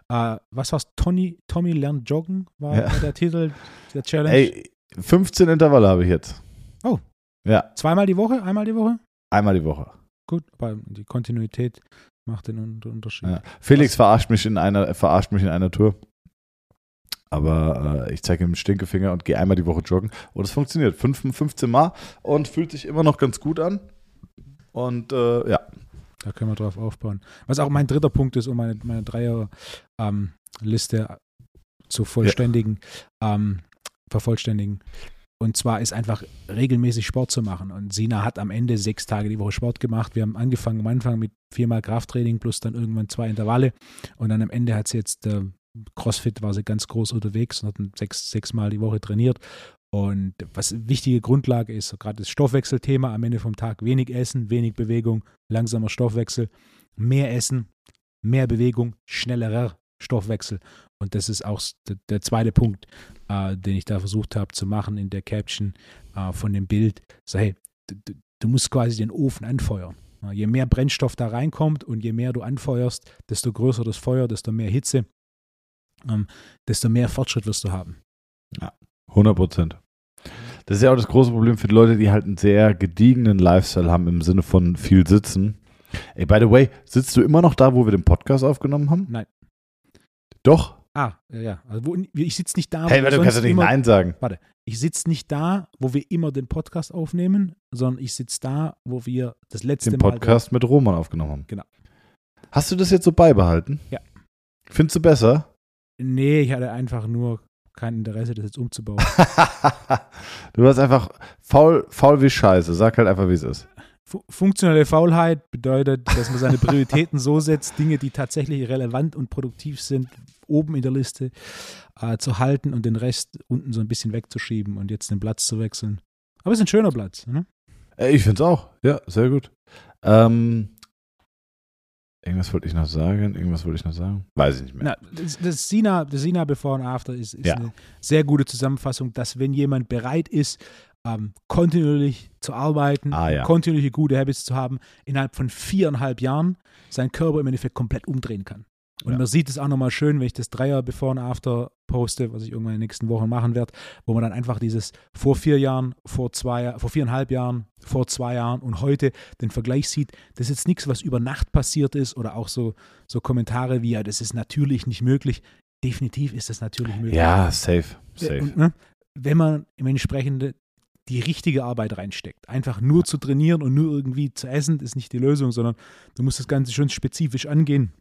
äh, was war's? Tony, Tommy lernt joggen, war, Ja. war der Titel der Challenge. Ey, 15 Intervalle habe ich jetzt. Oh. Ja, Zweimal die Woche, einmal die Woche? einmal die Woche. Gut, aber die Kontinuität macht den Un- Unterschied. Ja. Felix verarscht mich in einer, verarscht mich in einer Tour. Aber äh, ich zeige ihm den Stinkefinger und gehe einmal die Woche joggen. Und es funktioniert. Fünf, 15 Mal und fühlt sich immer noch ganz gut an. Und äh, ja. Da können wir drauf aufbauen. Was auch mein dritter Punkt ist, um meine, meine Dreier-Liste zu vollständigen, ähm, vervollständigen. Und zwar ist einfach regelmäßig Sport zu machen. Und Sina hat am Ende sechs Tage die Woche Sport gemacht. Wir haben angefangen am Anfang mit viermal Krafttraining plus dann irgendwann zwei Intervalle. Und dann am Ende hat sie jetzt äh, CrossFit, war sie ganz groß unterwegs und hat sechs, sechsmal die Woche trainiert. Und was eine wichtige Grundlage ist, so gerade das Stoffwechselthema am Ende vom Tag, wenig Essen, wenig Bewegung, langsamer Stoffwechsel, mehr Essen, mehr Bewegung, schnellerer Stoffwechsel. Und das ist auch der, zweite Punkt, äh, den ich da versucht habe zu machen in der Caption äh, von dem Bild. So, hey, du, du, musst quasi den Ofen anfeuern. Ja, je mehr Brennstoff da reinkommt und je mehr du anfeuerst, desto größer das Feuer, desto mehr Hitze, ähm, desto mehr Fortschritt wirst du haben. 100 Prozent. Das ist ja auch das große Problem für die Leute, die halt einen sehr gediegenen Lifestyle haben im Sinne von viel sitzen. Ey, by the way, sitzt du immer noch da, wo wir den Podcast aufgenommen haben? Nein. Doch. Ah, ja, ja. Also wo, ich sitze nicht da, Hey, wo warte, du kannst doch nicht immer, Nein sagen. ich sitze nicht da, wo wir immer den Podcast aufnehmen, sondern ich sitze da, wo wir das letzte Den Mal Podcast mit Roman aufgenommen haben. Genau. Hast du das jetzt so beibehalten? Ja. Findest du besser? Nee, ich hatte einfach nur kein Interesse, das jetzt umzubauen. du warst einfach faul, faul wie Scheiße. Sag halt einfach, wie es ist. Fu funktionelle Faulheit bedeutet, dass man seine Prioritäten so setzt, Dinge, die tatsächlich relevant und produktiv sind, oben in der Liste äh, zu halten und den Rest unten so ein bisschen wegzuschieben und jetzt den Platz zu wechseln. Aber es ist ein schöner Platz. Ne? Äh, Ich finde es auch. Ja, sehr gut. Ähm, irgendwas wollte ich noch sagen. Irgendwas wollte ich noch sagen. Weiß ich nicht mehr. Na, das, das, Sina, das Sina Before and After ist, ist Ja. eine sehr gute Zusammenfassung, dass wenn jemand bereit ist, ähm, kontinuierlich zu arbeiten, Ah, ja. kontinuierliche gute Habits zu haben, innerhalb von viereinhalb Jahren seinen Körper im Endeffekt komplett umdrehen kann. Und Ja. man sieht es auch nochmal schön, wenn ich das Dreier Before and After poste, was ich irgendwann in den nächsten Wochen machen werde, wo man dann einfach dieses vor vier Jahren, vor zwei, vor viereinhalb Jahren, vor zwei Jahren und heute den Vergleich sieht. Das ist jetzt nichts, was über Nacht passiert ist oder auch so, so Kommentare wie, ja, das ist natürlich nicht möglich. Definitiv ist das natürlich möglich. Ja, safe. Safe. Und, ne, wenn man im Entsprechende die richtige Arbeit reinsteckt. Einfach nur zu trainieren und nur irgendwie zu essen, ist nicht die Lösung, sondern du musst das Ganze schon spezifisch angehen.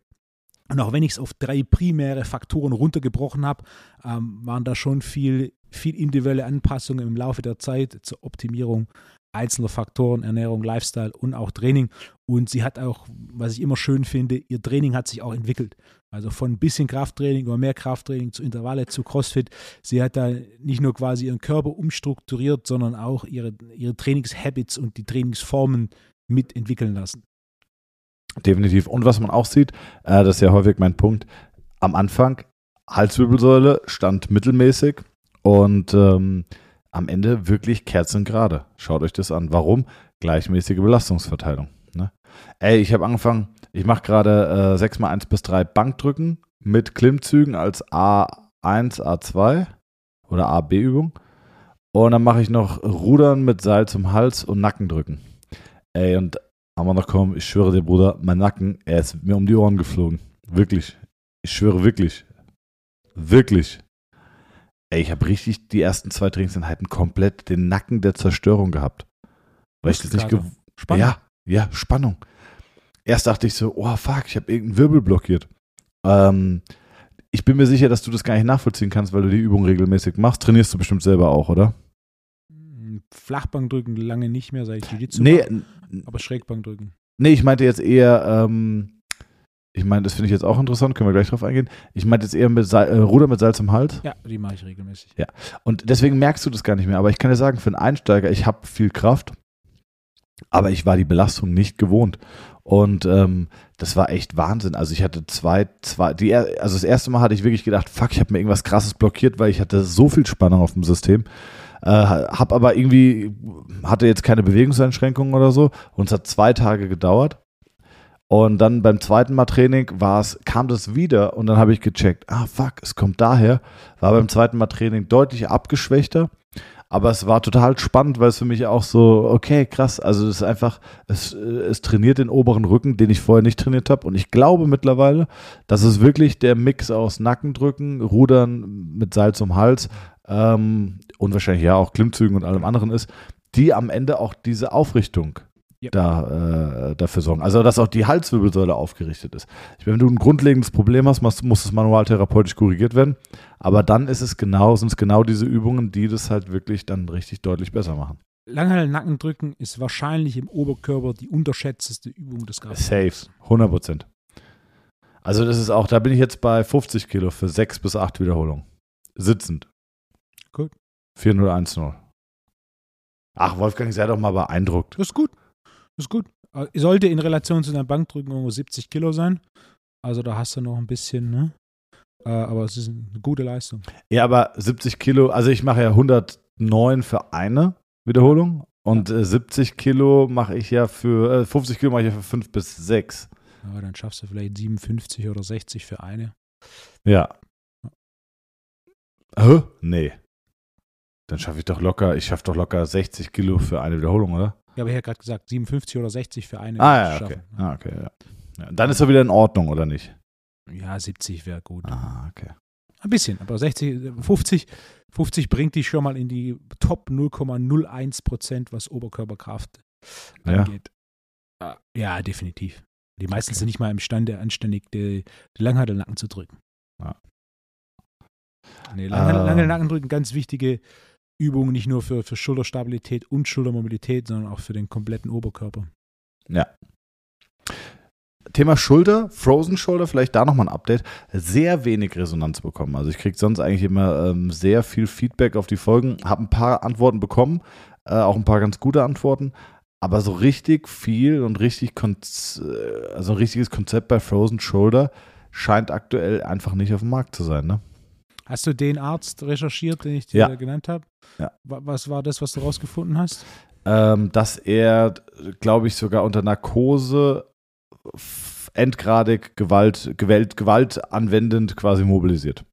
Und auch wenn ich es auf drei primäre Faktoren runtergebrochen habe, ähm, waren da schon viel, viel individuelle Anpassungen im Laufe der Zeit zur Optimierung einzelner Faktoren, Ernährung, Lifestyle und auch Training. Und sie hat auch, was ich immer schön finde, ihr Training hat sich auch entwickelt. Also von ein bisschen Krafttraining über mehr Krafttraining zu Intervalle zu CrossFit. Sie hat da nicht nur quasi ihren Körper umstrukturiert, sondern auch ihre, ihre Trainingshabits und die Trainingsformen mitentwickeln lassen. Definitiv. Und was man auch sieht, äh, das ist ja häufig mein Punkt, am Anfang Halswirbelsäule stand mittelmäßig und ähm, am Ende wirklich kerzengerade. Schaut euch das an. Warum? Gleichmäßige Belastungsverteilung. Ne? Ey, ich habe angefangen, ich mache gerade äh, 6x1 bis 3 Bankdrücken mit Klimmzügen als A1, A2 oder AB-Übung. Und dann mache ich noch Rudern mit Seil zum Hals und Nackendrücken. Ey, und haben wir noch kommen, ich schwöre dir, Bruder, mein Nacken, er ist mir um die Ohren geflogen. Wirklich. Ich schwöre wirklich. Wirklich. Ey, ich habe richtig die ersten zwei Trainingseinheiten komplett den Nacken der Zerstörung gehabt. Weil ich das nicht gew Spannend. Ja, ja, Spannung. Erst dachte ich so, oh fuck, ich habe irgendeinen Wirbel blockiert. Ähm, ich bin mir sicher, dass du das gar nicht nachvollziehen kannst, weil du die Übung regelmäßig machst. Trainierst du bestimmt selber auch, oder? Flachbankdrücken lange nicht mehr, seit ich Jiu-Jitsu Nee, aber Schrägbankdrücken. Nee, ich meinte jetzt eher, ähm, ich meine, das finde ich jetzt auch interessant, können wir gleich drauf eingehen. Ich meinte jetzt eher mit Sal äh, Ruder mit Salz im Hals. Ja, die mache ich regelmäßig. Und deswegen merkst du das gar nicht mehr. Aber ich kann dir sagen, für einen Einsteiger, ich habe viel Kraft, aber ich war die Belastung nicht gewohnt. Und ähm, das war echt Wahnsinn. Also ich hatte zwei, zwei, die, also das erste Mal hatte ich wirklich gedacht, fuck, ich habe mir irgendwas krasses blockiert, weil ich hatte so viel Spannung auf dem System. Äh, hab aber irgendwie, hatte jetzt keine Bewegungseinschränkungen oder so. Und es hat zwei Tage gedauert. Und dann beim zweiten Mal Training war's, kam das wieder und dann habe ich gecheckt, ah fuck, es kommt daher. War beim zweiten Mal Training deutlich abgeschwächter aber es war total spannend, weil es für mich auch so, okay, krass, also es ist einfach, es, es trainiert den oberen Rücken, den ich vorher nicht trainiert habe. Und ich glaube mittlerweile, dass es wirklich der Mix aus Nackendrücken, Rudern mit Salz um Hals ähm, und wahrscheinlich ja auch Klimmzügen und allem anderen ist, die am Ende auch diese Aufrichtung yep. da, äh, dafür sorgen. Also, dass auch die Halswirbelsäule aufgerichtet ist. Wenn du ein grundlegendes Problem hast, muss, muss es manualtherapeutisch korrigiert werden. Aber dann ist es genau, sind es genau diese Übungen, die das halt wirklich dann richtig deutlich besser machen. Langhantel Nackendrücken ist wahrscheinlich im Oberkörper die unterschätzteste Übung des Ganzen. Safe, 100 Prozent. Also das ist auch, da bin ich jetzt bei 50 Kilo für 6 bis 8 Wiederholungen. Sitzend. Gut. 4-0-1-0. Ach, Wolfgang, sei doch mal beeindruckt. Das ist gut. Das ist gut. Äh, sollte in Relation zu deinem Bankdrücken irgendwo 70 Kilo sein. Also da hast du noch ein bisschen, ne? Äh, aber es ist eine gute Leistung. Ja, aber 70 Kilo, also ich mache ja 109 für eine Wiederholung und ja. 70 äh, Kilo mache ich ja für, 50 Kilo mache ich ja für 5 bis 6. Ja, dann schaffst du vielleicht 57 oder 60 für eine. Ja. Hä? Nee. Dann schaffe ich doch locker, ich schaffe doch locker 60 Kilo für eine Wiederholung, oder? Ja, aber ich habe gerade gesagt, 57 oder 60 für eine. Ah, ja, okay. Ah, okay ja. ja. Dann ist er wieder in Ordnung, oder nicht? Ja, 70 wäre gut. Ah, okay. Ein bisschen, aber 60, 50, 50 bringt dich schon mal in die Top 0,01 Prozent, was Oberkörperkraft angeht. Ja, ja definitiv. Die meisten okay. sind nicht mal imstande, anständig die, die Langhantelnacken zu drücken. Ja. Nee, Langhantelnacken drücken, ganz wichtige Übung nicht nur für, für Schulterstabilität und Schultermobilität, sondern auch für den kompletten Oberkörper. Ja. Thema Schulter, Frozen Shoulder, vielleicht da nochmal ein Update. Sehr wenig Resonanz bekommen. Also ich kriege sonst eigentlich immer ähm, sehr viel Feedback auf die Folgen, habe ein paar Antworten bekommen, äh, auch ein paar ganz gute Antworten. Aber so richtig viel und richtig, äh, also ein richtiges Konzept bei Frozen Shoulder scheint aktuell einfach nicht auf dem Markt zu sein, ne? Hast du den Arzt recherchiert, den ich dir ja. genannt habe? Ja. Was war das, was du rausgefunden hast? Ähm, dass er, glaube ich, sogar unter Narkose endgradig Gewalt, Gewalt, Gewalt anwendend quasi mobilisiert.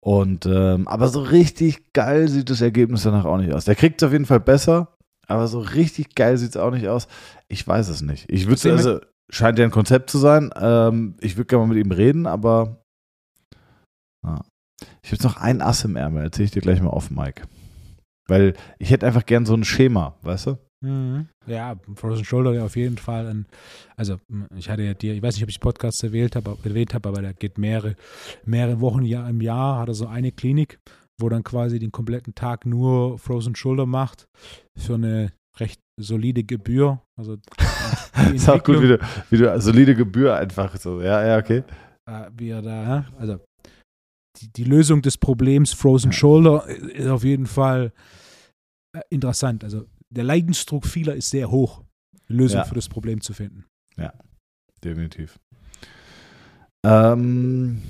Und ähm, aber so richtig geil sieht das Ergebnis danach auch nicht aus. Der kriegt es auf jeden Fall besser, aber so richtig geil sieht es auch nicht aus. Ich weiß es nicht. Ich würde also scheint ja ein Konzept zu sein. Ähm, ich würde gerne mal mit ihm reden, aber ja. Ich habe jetzt noch ein Ass im Ärmel, erzähle ich dir gleich mal auf, Mike. Weil ich hätte einfach gern so ein Schema, weißt du? Mhm. Ja, Frozen Shoulder auf jeden Fall. Ein, also ich hatte ja dir, ich weiß nicht, ob ich Podcast erwähnt habe, erwähnt habe, aber da geht mehrere, mehrere Wochen ja, im Jahr, hat er so eine Klinik, wo dann quasi den kompletten Tag nur Frozen Shoulder macht für eine recht solide Gebühr. Also ist auch gut, wie du, wie du solide Gebühr einfach so, ja, ja, okay. Äh, wie er da, also die, die Lösung des Problems Frozen Shoulder ist auf jeden Fall äh, interessant. Also der Leidensdruck vieler ist sehr hoch, eine Lösung ja. für das Problem zu finden. Ja, definitiv. Ähm,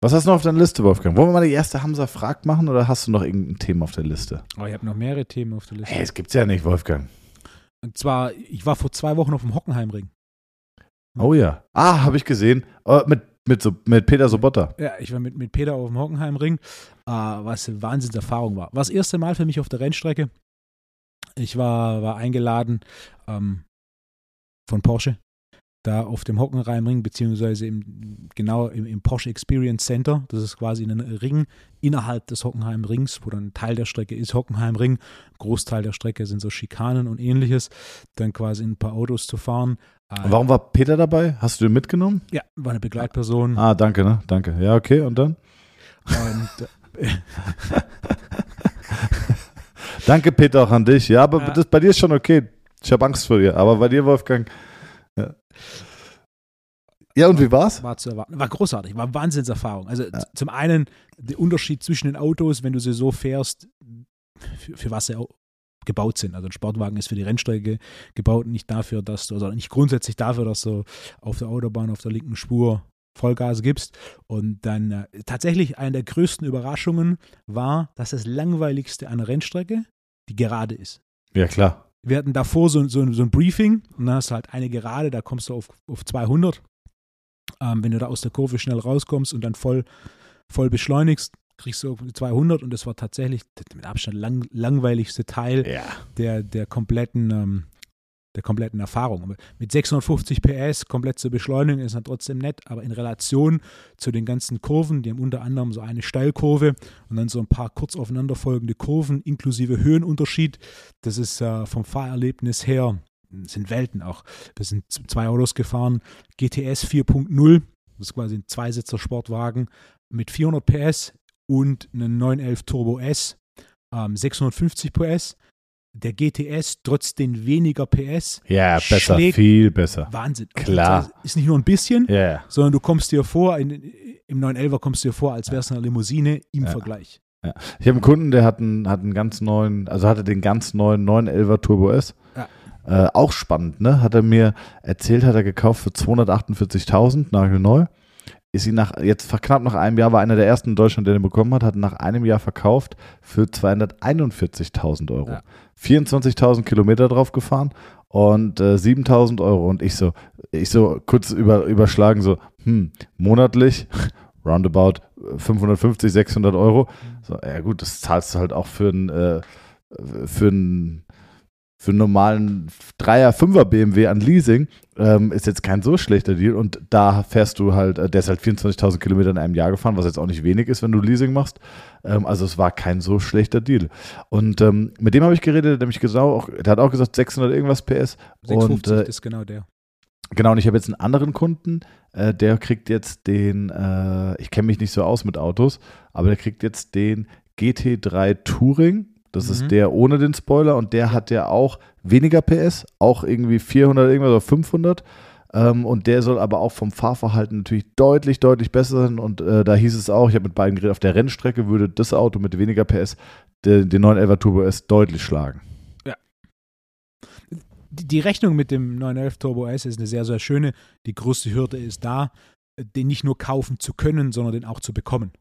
was hast du noch auf deiner Liste, Wolfgang? Wollen wir mal die erste Hamza fragt machen oder hast du noch irgendein Thema auf der Liste? Oh, ich habe noch mehrere Themen auf der Liste. Hey, es gibt's ja nicht, Wolfgang. Und zwar, ich war vor zwei Wochen auf dem Hockenheimring. Oh ja. Ah, habe ich gesehen. Uh, mit mit, so, mit Peter Sobotta. Ja, ich war mit, mit Peter auf dem Hockenheimring, äh, was eine Wahnsinnserfahrung war. War das erste Mal für mich auf der Rennstrecke. Ich war, war eingeladen ähm, von Porsche da auf dem Hockenheimring, beziehungsweise im, genau im, im, Porsche Experience Center. Das ist quasi ein Ring innerhalb des Hockenheimrings, wo dann Teil der Strecke ist Hockenheimring. Großteil der Strecke sind so Schikanen und ähnliches. Dann quasi ein paar Autos zu fahren. Und warum war Peter dabei? Hast du den mitgenommen? Ja, war eine Begleitperson. Ah, danke, ne? Danke. Ja, okay, und dann? Und, äh, danke, Peter, auch an dich. Ja, aber ja. Das, bei dir ist schon okay. Ich habe Angst vor dir. Aber bei dir, Wolfgang. Ja. Ja, und wie war's? War zu erwarten. War großartig, war Wahnsinnserfahrung. Also ja. zum einen der Unterschied zwischen den Autos, wenn du sie so fährst, für, für was sie gebaut sind. Also ein Sportwagen ist für die Rennstrecke gebaut, nicht dafür, dass du, also nicht grundsätzlich dafür, dass du auf der Autobahn auf der linken Spur Vollgas gibst. Und dann äh, tatsächlich eine der größten Überraschungen war, dass das langweiligste an der Rennstrecke die Gerade ist. Ja, klar. Wir hatten davor so, so, so ein Briefing und dann hast du halt eine Gerade, da kommst du auf, auf 200. Ähm, wenn du da aus der Kurve schnell rauskommst und dann voll, voll beschleunigst, kriegst du 200 und das war tatsächlich mit Abstand lang, langweiligste Teil Ja. der, der kompletten ähm, der kompletten Erfahrung. Mit 650 PS komplett zu beschleunigen ist dann trotzdem nett, aber in Relation zu den ganzen Kurven, die haben unter anderem so eine Steilkurve und dann so ein paar kurz aufeinanderfolgende Kurven inklusive Höhenunterschied, das ist äh, vom Fahrerlebnis her, das sind Welten auch. Wir sind zwei Autos gefahren, GTS 4.0, das ist quasi ein Zweisitzer Sportwagen mit 400 PS und einen 911 Turbo S, ähm, 650 PS. Der GTS trotz den weniger PS Ja, besser, Schlägt- viel besser. Wahnsinn. Und Klar. Ist nicht nur ein bisschen, Ja, ja. sondern du kommst dir vor, in, im 911er kommst du dir vor, als wäre es eine Limousine im Ja. Vergleich. Ich habe einen Kunden, der hat einen, hat einen ganz neuen, also hatte den ganz neuen 911er Turbo S. Ja. Äh, auch spannend, ne? Hat er mir erzählt, hat er gekauft für 248.000, nagelneu. Ist ihn nach, jetzt knapp nach einem Jahr, war einer der ersten in Deutschland, der den bekommen hat, hat nach einem Jahr verkauft für 241.000 Euro. Ja. 24.000 Kilometer drauf gefahren und äh, 7.000 Euro. Und ich so, ich so kurz über, überschlagen, so, hm, monatlich, roundabout 550, 600 Euro. So, ja gut, das zahlst du halt auch für einen, äh, für einen, für einen normalen Dreier, Fünfer BMW an Leasing. Ähm, ist jetzt kein so schlechter Deal. Und da fährst du halt, äh, der ist halt 24.000 Kilometer in einem Jahr gefahren, was jetzt auch nicht wenig ist, wenn du Leasing machst. Ähm, also es war kein so schlechter Deal. Und ähm, mit dem habe ich geredet, der, hat mich genau auch, der hat auch gesagt 600 irgendwas PS. 650 Und, äh, ist genau der. Genau, und ich habe jetzt einen anderen Kunden, äh, der kriegt jetzt den, äh, ich kenne mich nicht so aus mit Autos, aber der kriegt jetzt den GT3 Touring. Das Mhm. ist der ohne den Spoiler und der hat ja auch weniger PS, auch irgendwie 400 irgendwas oder 500. Ähm, und der soll aber auch vom Fahrverhalten natürlich deutlich, deutlich besser sein. Und äh, da hieß es auch, ich habe mit beiden geredet, auf der Rennstrecke würde das Auto mit weniger PS den, den 911 Turbo S deutlich schlagen. Die, die Rechnung mit dem 911 Turbo S ist eine sehr, sehr schöne. Die größte Hürde ist da, den nicht nur kaufen zu können, sondern den auch zu bekommen.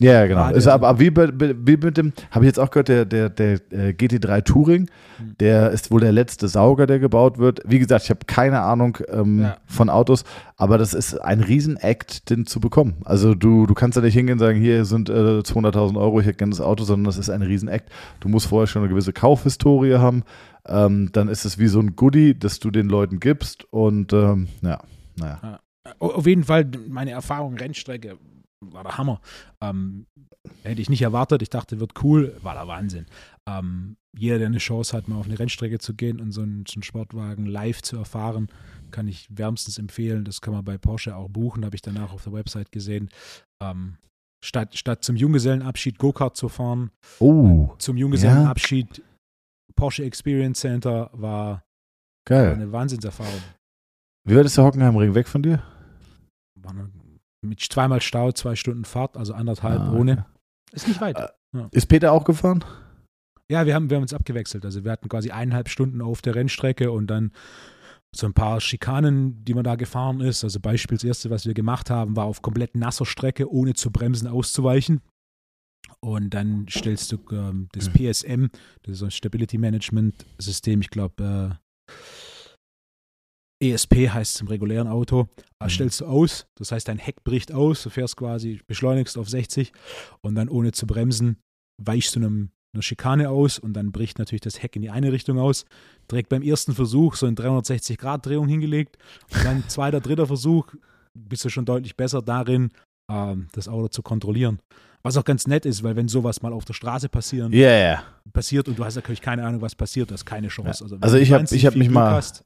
Ja, ja, genau. Gerade- Ist aber aber wie, bei, wie mit dem, habe ich jetzt auch gehört, der, der, der äh, GT3 Touring, Hm. der ist wohl der letzte Sauger, der gebaut wird. Wie gesagt, ich habe keine Ahnung ähm, Ja. von Autos, aber das ist ein Riesen-Act, den zu bekommen. Also du, du kannst ja nicht hingehen und sagen, hier sind äh, 200.000 Euro, ich hätte gerne das Auto, sondern das ist ein Riesen-Act. Du musst vorher schon eine gewisse Kaufhistorie haben. Ähm, dann ist es wie so ein Goodie, das du den Leuten gibst und ähm, ja, naja. Au- Auf jeden Fall, meine Erfahrung Rennstrecke war der Hammer. Ähm, hätte ich nicht erwartet. Ich dachte, wird cool. War der Wahnsinn. Ähm, jeder, der eine Chance hat, mal auf eine Rennstrecke zu gehen und so einen, so einen Sportwagen live zu erfahren, kann ich wärmstens empfehlen. Das kann man bei Porsche auch buchen. Habe ich danach auf der Website gesehen. Ähm, statt, statt zum Junggesellenabschied Go-Kart zu fahren, Oh, zum Junggesellenabschied Porsche Experience Center war, war geil. eine Wahnsinnserfahrung. Wie weit ist der Hockenheimring weg von dir? War eine, mit zweimal Stau, zwei Stunden Fahrt, also anderthalb Ah, ohne. okay. Ist nicht weit. Äh, Ist Peter auch gefahren? Ja, wir haben, wir haben uns abgewechselt. Also wir hatten quasi eineinhalb Stunden auf der Rennstrecke und dann so ein paar Schikanen, die man da gefahren ist. Also Beispiel das erste, was wir gemacht haben, war auf komplett nasser Strecke, ohne zu bremsen, auszuweichen. Und dann stellst du ähm, das PSM, das ist ein Stability Management System, ich glaube, äh, ESP heißt es im regulären Auto, Mhm. stellst du aus. Das heißt, dein Heck bricht aus, du fährst quasi, beschleunigst auf 60 und dann ohne zu bremsen weichst du einem, einer Schikane aus und dann bricht natürlich das Heck in die eine Richtung aus. Direkt beim ersten Versuch so eine 360-Grad-Drehung hingelegt und dann zweiter, dritter Versuch bist du schon deutlich besser darin, ähm, das Auto zu kontrollieren. Was auch ganz nett ist, weil wenn sowas mal auf der Straße passieren, ja. passiert und du hast natürlich keine Ahnung, was passiert, du hast keine Chance. Also du ich hab- wahnsinnig ich hab mich mal- hast,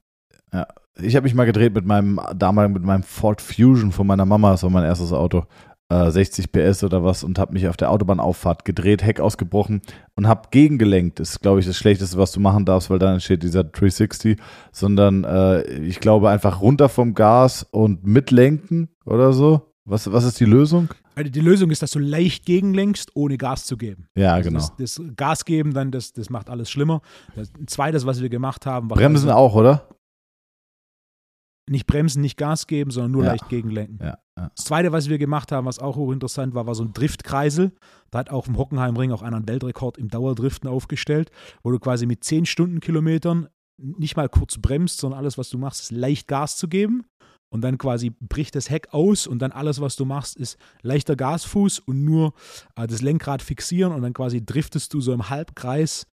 Ich habe mich mal gedreht mit meinem damaligen, mit meinem Ford Fusion von meiner Mama, das war mein erstes Auto, äh, 60 PS oder was und habe mich auf der Autobahnauffahrt gedreht, Heck ausgebrochen und habe gegengelenkt. Das ist, glaube ich, das Schlechteste, was du machen darfst, weil dann entsteht dieser 360, sondern äh, ich glaube einfach runter vom Gas und mitlenken oder so. Was, was ist die Lösung? Also die Lösung ist, dass du leicht gegenlenkst, ohne Gas zu geben. Ja, Also genau. Das, das Gas geben, dann, das, das macht alles schlimmer. Das, ein zweites, was wir gemacht haben, war Bremsen quasi auch, oder? Nicht bremsen, nicht Gas geben, sondern nur Ja. leicht gegenlenken. Ja. ja. Das zweite, was wir gemacht haben, was auch hochinteressant war, war so ein Driftkreisel. Da hat auch im Hockenheimring auch einer einen Weltrekord im Dauerdriften aufgestellt, wo du quasi mit 10 Stundenkilometern nicht mal kurz bremst, sondern alles, was du machst, ist leicht Gas zu geben. Und dann quasi bricht das Heck aus und dann alles, was du machst, ist leichter Gasfuß und nur äh, das Lenkrad fixieren und dann quasi driftest du so im Halbkreis.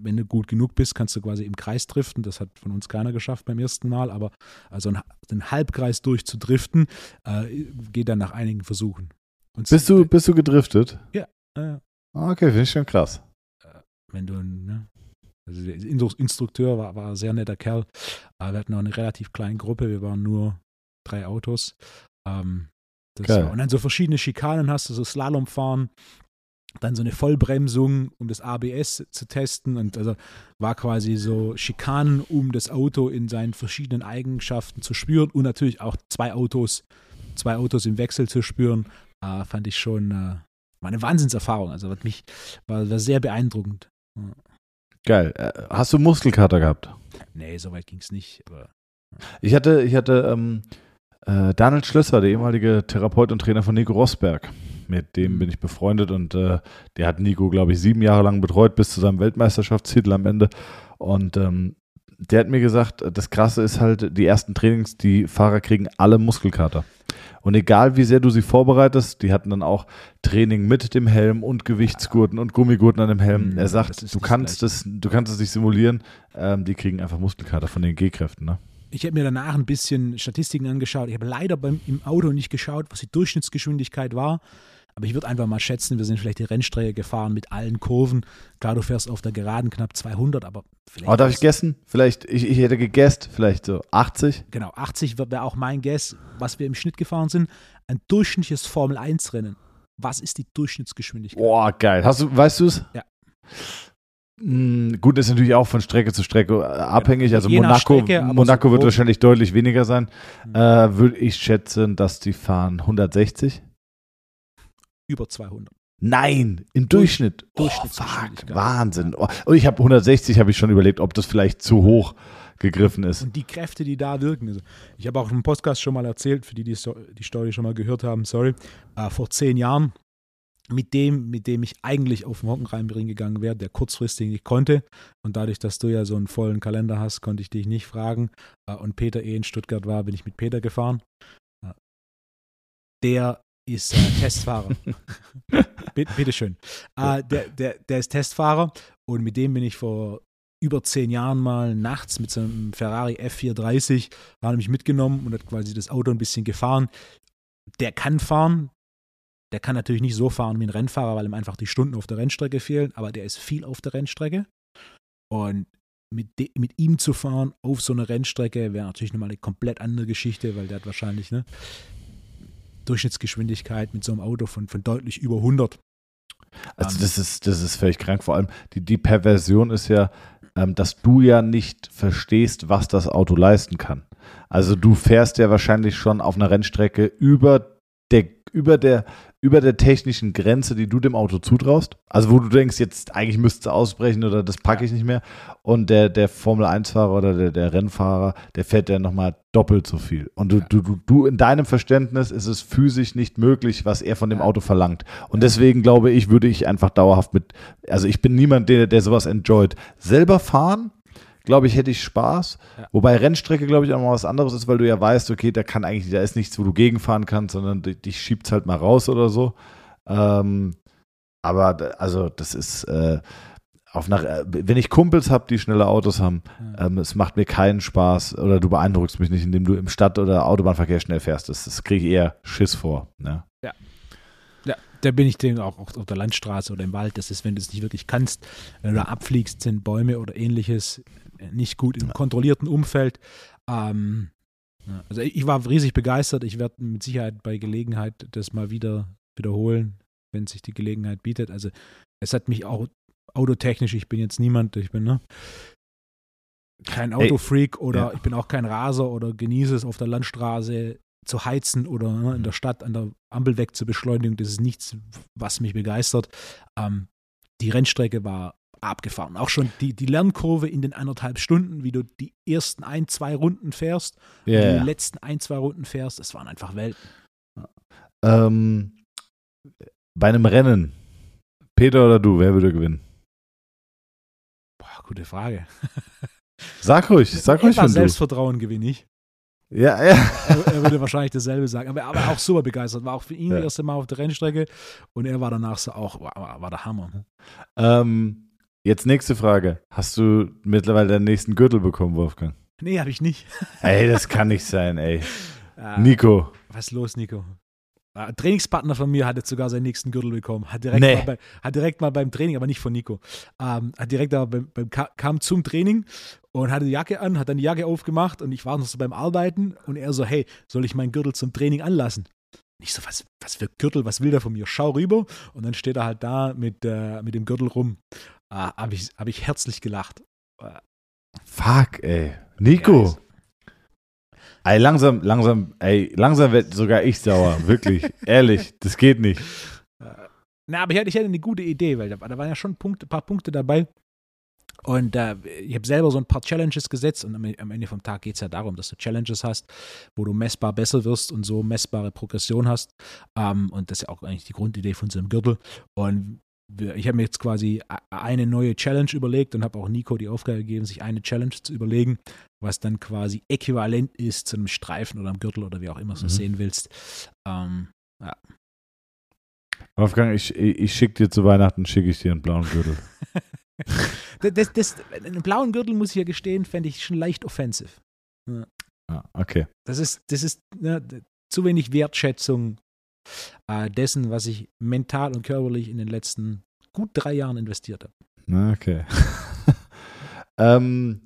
Wenn du gut genug bist, kannst du quasi im Kreis driften. Das hat von uns keiner geschafft beim ersten Mal, aber also einen, den Halbkreis durchzudriften, äh, geht dann nach einigen Versuchen. Und Bist du, bist du gedriftet? äh, Ah, Okay, finde ich schon krass. wenn du, ne? Also der Instru- Instrukteur war, war ein sehr netter Kerl. Aber wir hatten auch eine relativ kleine Gruppe, wir waren nur drei Autos. Ähm, das und dann so verschiedene Schikanen hast du, so Slalomfahren, dann so eine Vollbremsung, um das ABS zu testen. Und also war quasi so Schikanen, um das Auto in seinen verschiedenen Eigenschaften zu spüren und natürlich auch zwei Autos, zwei Autos im Wechsel zu spüren. Äh, fand ich schon, äh, war eine Wahnsinnserfahrung. Also hat mich, war, war sehr beeindruckend. Geil. Äh, Hast du Muskelkater gehabt? Nee, so weit ging es nicht. Aber Ich hatte, ich hatte ähm, äh, Daniel Schlösser, der ehemalige Therapeut und Trainer von Nico Rosberg. Mit dem bin ich befreundet und äh, der hat Nico, glaube ich, sieben Jahre lang betreut bis zu seinem Weltmeisterschaftstitel am Ende. Und ähm, der hat mir gesagt, das Krasse ist halt, die ersten Trainings, die Fahrer kriegen alle Muskelkater. Und egal wie sehr du sie vorbereitest, die hatten dann auch Training mit dem Helm und Gewichtsgurten und Gummigurten an dem Helm. Mhm, er sagt, du kannst es, du kannst es nicht simulieren, ähm, die kriegen einfach Muskelkater von den G-Kräften, ne? ich habe mir danach ein bisschen Statistiken angeschaut. Ich habe leider beim, im Auto nicht geschaut, was die Durchschnittsgeschwindigkeit war. Aber ich würde einfach mal schätzen, wir sind vielleicht die Rennstrecke gefahren mit allen Kurven. Klar, du fährst auf der Geraden knapp 200, aber vielleicht. Oh, darf ich gessen? Vielleicht, ich, ich hätte gegessen, vielleicht so 80. Genau, 80 wäre auch mein Guess, was wir im Schnitt gefahren sind. Ein durchschnittliches Formel-1-Rennen. Was ist die Durchschnittsgeschwindigkeit? Boah, geil. Hast du, weißt du es? Ja. Mm, Gut, ist natürlich auch von Strecke zu Strecke abhängig. Also Je Monaco, Strecke, Monaco so wird wahrscheinlich deutlich weniger sein. Mhm. Äh, Würde ich schätzen, dass die fahren 160. Über 200. Nein, im Durchschnitt. Oh, fuck. Wahnsinn. Oh, und ich habe 160, habe ich schon überlegt, ob das vielleicht zu hoch gegriffen ist. Und die Kräfte, die da wirken. Also ich habe auch im Podcast schon mal erzählt, für die, die die Story schon mal gehört haben, sorry, äh, vor zehn Jahren, mit dem, mit dem ich eigentlich auf den Hockenheimring gegangen wäre, der kurzfristig nicht konnte. Und dadurch, dass du ja so einen vollen Kalender hast, konnte ich dich nicht fragen. Äh, und Peter eh in Stuttgart war, bin ich mit Peter gefahren. Äh, der ist äh, Testfahrer. Bitte, bitteschön. Äh, der, der, der ist Testfahrer und mit dem bin ich vor über zehn Jahren mal nachts mit so einem Ferrari F430, war nämlich mitgenommen und hat quasi das Auto ein bisschen gefahren. Der kann fahren. Der kann natürlich nicht so fahren wie ein Rennfahrer, weil ihm einfach die Stunden auf der Rennstrecke fehlen, aber der ist viel auf der Rennstrecke. Und mit, mit ihm zu fahren auf so einer Rennstrecke wäre natürlich nochmal eine komplett andere Geschichte, weil der hat wahrscheinlich eine Durchschnittsgeschwindigkeit mit so einem Auto von, von deutlich über 100. Also Ähm, das ist, das ist völlig krank. Vor allem die, die Perversion ist ja, ähm, dass du ja nicht verstehst, was das Auto leisten kann. Also du fährst ja wahrscheinlich schon auf einer Rennstrecke über der, über der, über der technischen Grenze, die du dem Auto zutraust. Also wo du denkst, jetzt eigentlich müsste es ausbrechen oder das packe ich nicht mehr. Und der, der Formel-1-Fahrer oder der, der Rennfahrer, der fährt ja nochmal doppelt so viel. Und du, du, du, du, in deinem Verständnis ist es physisch nicht möglich, was er von dem Auto verlangt. Und deswegen glaube ich, würde ich einfach dauerhaft mit, also ich bin niemand, der, der sowas enjoyt. Selber fahren, glaube ich, hätte ich Spaß. Ja. Wobei Rennstrecke, glaube ich, auch mal was anderes ist, weil du ja weißt, okay, da kann eigentlich, da ist nichts, wo du gegenfahren kannst, sondern dich, schiebt halt mal raus oder so. Ähm, aber also das ist äh, auf nach, äh, wenn ich Kumpels habe, die schnelle Autos haben, Ja. ähm, es macht mir keinen Spaß oder du beeindruckst mich nicht, indem du im Stadt- oder Autobahnverkehr schnell fährst. Das, das kriege ich eher Schiss vor. Ne? Ja, da bin ich den auch, auch auf der Landstraße oder im Wald. Das ist, wenn du es nicht wirklich kannst, wenn du da abfliegst, sind Bäume oder ähnliches äh, nicht gut im kontrollierten Umfeld. Ähm, also ich war riesig begeistert. Ich werde mit Sicherheit bei Gelegenheit das mal wieder wiederholen, wenn sich die Gelegenheit bietet. Also es hat mich auch autotechnisch, ich bin jetzt niemand, ich bin ne, kein Autofreak oder ja. ich bin auch kein Raser oder genieße es auf der Landstraße zu heizen oder ne, in der Stadt an der Ampel weg zur Beschleunigung, das ist nichts, was mich begeistert. Ähm, die Rennstrecke war abgefahren. Auch schon die, die Lernkurve in den anderthalb Stunden, wie du die ersten ein, zwei Runden fährst, Ja, und die letzten ein, zwei Runden fährst, das waren einfach Welten. Ähm, bei einem Rennen, Peter oder du, wer würde gewinnen? Boah, gute Frage. Sag ruhig, sag ruhig, Etwas. Selbstvertrauen gewinne ich. Ja, ja. Er, er würde wahrscheinlich dasselbe sagen. Aber er war auch super begeistert. War auch für ihn Ja. das erste Mal auf der Rennstrecke und er war danach so auch, war, war der Hammer. Ähm, jetzt nächste Frage. Hast du mittlerweile deinen nächsten Gürtel bekommen, Wolfgang? Nee, habe ich nicht. Ey, das kann nicht sein, ey. Äh, Nico. Was ist los, Nico? Ein Trainingspartner von mir hat jetzt sogar seinen nächsten Gürtel bekommen. Hat direkt, Nee. mal, bei, hat direkt mal beim Training, aber nicht von Nico. Ähm, hat direkt aber beim, beim, ka- kam zum Training und hatte die Jacke an, hat dann die Jacke aufgemacht und ich war noch so beim Arbeiten und er so, hey, soll ich meinen Gürtel zum Training anlassen? Ich so, was, was für Gürtel, was will der von mir? Schau rüber und dann steht er halt da mit, äh, mit dem Gürtel rum. Ah, Habe ich, hab ich herzlich gelacht. Fuck, ey. Nico. Ey, langsam, langsam, ey, langsam wird sogar ich sauer. Wirklich. Ehrlich, das geht nicht. Na, aber ich hatte, ich hatte eine gute Idee, weil da, da waren ja schon Punkte, ein paar Punkte dabei. Und äh, ich habe selber so ein paar Challenges gesetzt und am, am Ende vom Tag geht es ja darum, dass du Challenges hast, wo du messbar besser wirst und so messbare Progression hast. Ähm, und das ist ja auch eigentlich die Grundidee von so einem Gürtel. Und ich habe mir jetzt quasi eine neue Challenge überlegt und habe auch Nico die Aufgabe gegeben, sich eine Challenge zu überlegen, was dann quasi äquivalent ist zu einem Streifen oder einem Gürtel oder wie auch immer du Mhm. es sehen willst. Ähm, Wolfgang, ich, ich, schicke dir zu Weihnachten, schicke ich dir einen blauen Gürtel. Das, das, einen blauen Gürtel, muss ich ja gestehen, fände ich schon leicht offensive. Ah, okay. Das ist, das ist ne, zu wenig Wertschätzung äh, dessen, was ich mental und körperlich in den letzten gut drei Jahren investiert habe. Okay. ähm,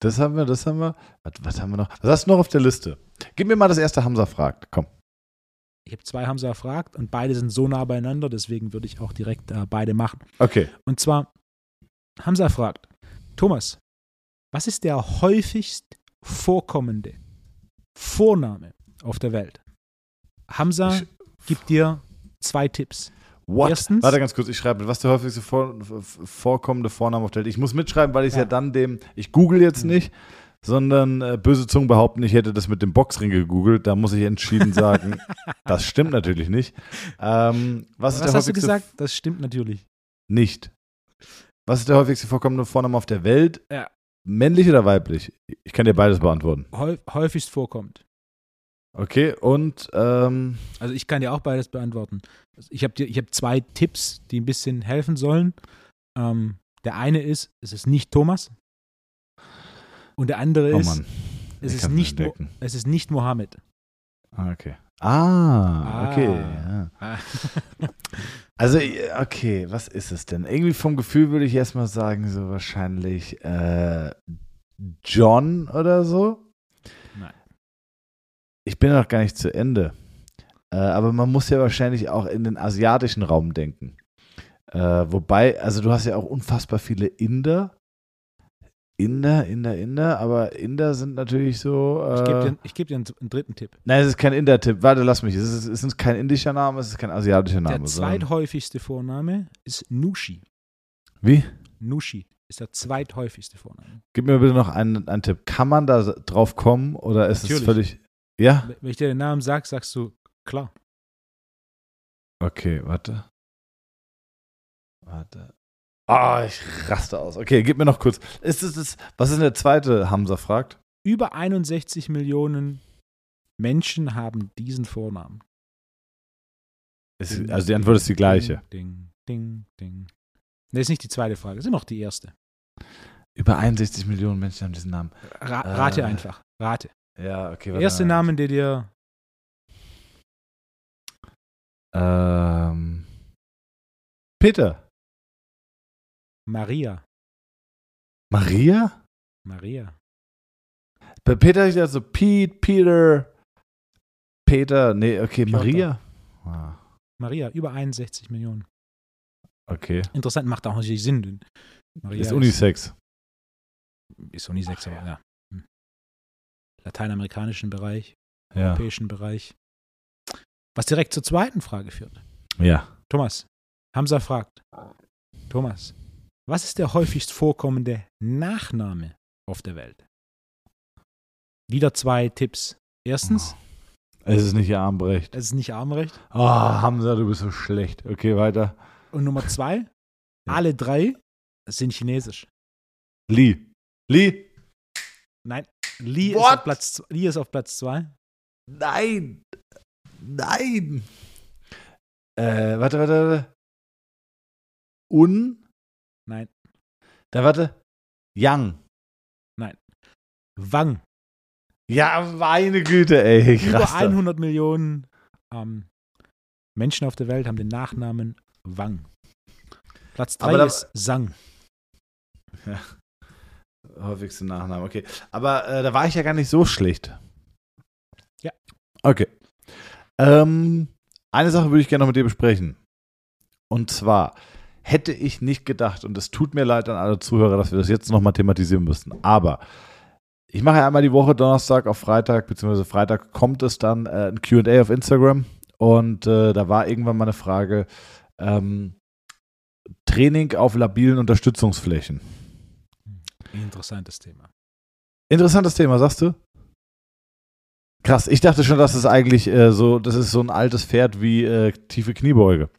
das haben wir, das haben wir. Was, was haben wir noch? Was hast du noch auf der Liste? Gib mir mal das erste Hamza fragt. Komm. Ich habe zwei Hamza erfragt und beide sind so nah beieinander, deswegen würde ich auch direkt äh, beide machen. Okay. Und zwar, Hamza fragt, Thomas, was ist der häufigst vorkommende Vorname auf der Welt? Hamza gibt dir zwei Tipps. What? Erstens- Warte ganz kurz, ich schreibe. Was ist der häufigste vor, vorkommende Vorname auf der Welt? Ich muss mitschreiben, weil ich ja. Ja. dann dem. Ich google jetzt Mhm. nicht, sondern äh, böse Zungen behaupten, ich hätte das mit dem Boxring gegoogelt. Da muss ich entschieden sagen, das stimmt natürlich nicht. Ähm, was Was hast du gesagt? Das stimmt natürlich. Nicht. Was ist der häufigste vorkommende Vorname auf der Welt? Ja. Männlich oder weiblich? Ich kann dir beides beantworten. Häu- häufigst vorkommt. Okay, und ähm, Also ich kann dir auch beides beantworten. Ich habe ich hab zwei Tipps, die ein bisschen helfen sollen. Ähm, der eine ist, es ist nicht Thomas. Und der andere oh ist, es, ist nicht, es ist nicht Mohammed. Ah, okay. Ah, Ah. okay. Ja. Also, okay, was ist es denn? Irgendwie vom Gefühl würde ich erstmal sagen, so wahrscheinlich äh, John oder so. Ich bin noch gar nicht zu Ende. Äh, aber man muss ja wahrscheinlich auch in den asiatischen Raum denken. Äh, wobei, also du hast ja auch unfassbar viele Inder. Inder, Inder, Inder, aber Inder sind natürlich so. Äh, Ich gebe dir, ich geb dir einen, einen dritten Tipp. Nein, es ist kein Inder-Tipp. Warte, lass mich. Es ist, es ist kein indischer Name, es ist kein asiatischer Name. Der zweithäufigste Vorname ist Nushi. Wie? Nushi ist der zweithäufigste Vorname. Gib mir bitte noch einen, einen Tipp. Kann man da drauf kommen oder ist es Natürlich. völlig. Ja? Wenn ich dir den Namen sage, sagst du, klar. Okay, warte. Warte. Ah, ich raste aus. Okay, gib mir noch kurz. Ist es das, was ist denn der zweite, Hamza fragt? Über 61 Millionen Menschen haben diesen Vornamen. Ist, also die Antwort ist die gleiche. Ding, ding, ding. Das ist nicht die zweite Frage, das ist immer noch die erste. Über 61 Millionen Menschen haben diesen Namen. Ra rate Äh, einfach. Rate. Ja, okay. Der erste Name, der dir. Ähm, Peter. Maria. Maria? Maria. Bei Peter ist ja so Pete, Peter, Peter, nee, okay, Piotr. Maria. Ah, Maria, über 61 Millionen. okay. Interessant, macht auch natürlich Sinn. Maria ist Unisex. Ist Unisex, aber ja. Lateinamerikanischen Bereich. Ja. europäischen Bereich. Was direkt zur zweiten Frage führt. Ja. Thomas, Hamza fragt, Thomas, was ist der häufigst vorkommende Nachname auf der Welt? Wieder zwei Tipps. Erstens, Es ist nicht Armbrecht. es ist nicht Armrecht. Oh, Hamza, du bist so schlecht. Okay, weiter. Und Nummer zwei, alle drei sind chinesisch. Lee. Lee. Nein, Li ist, What? auf Platz, Li ist auf Platz zwei. Nein. Nein. Äh, warte, warte, warte. Un. Nein, Da warte. Yang. Wang. Ja, meine Güte, ey. Über Krass. 100 Millionen ähm, Menschen auf der Welt haben den Nachnamen Wang. Platz drei Aber da- ist Sang. Häufigste Nachname, okay. Aber äh, da war ich ja gar nicht so schlecht. Ja. Okay. Ähm, eine Sache würde ich gerne noch mit dir besprechen. Und zwar hätte ich nicht gedacht, und es tut mir leid an alle Zuhörer, dass wir das jetzt nochmal thematisieren müssen, aber ich mache ja einmal die Woche Donnerstag auf Freitag, beziehungsweise Freitag kommt es dann äh, ein QA auf Instagram und äh, da war irgendwann mal eine Frage, ähm, Training auf labilen Unterstützungsflächen. Interessantes Thema. Interessantes Thema, sagst du? Krass, ich dachte schon, dass es eigentlich äh, so, das ist so ein altes Pferd wie äh, tiefe Kniebeuge.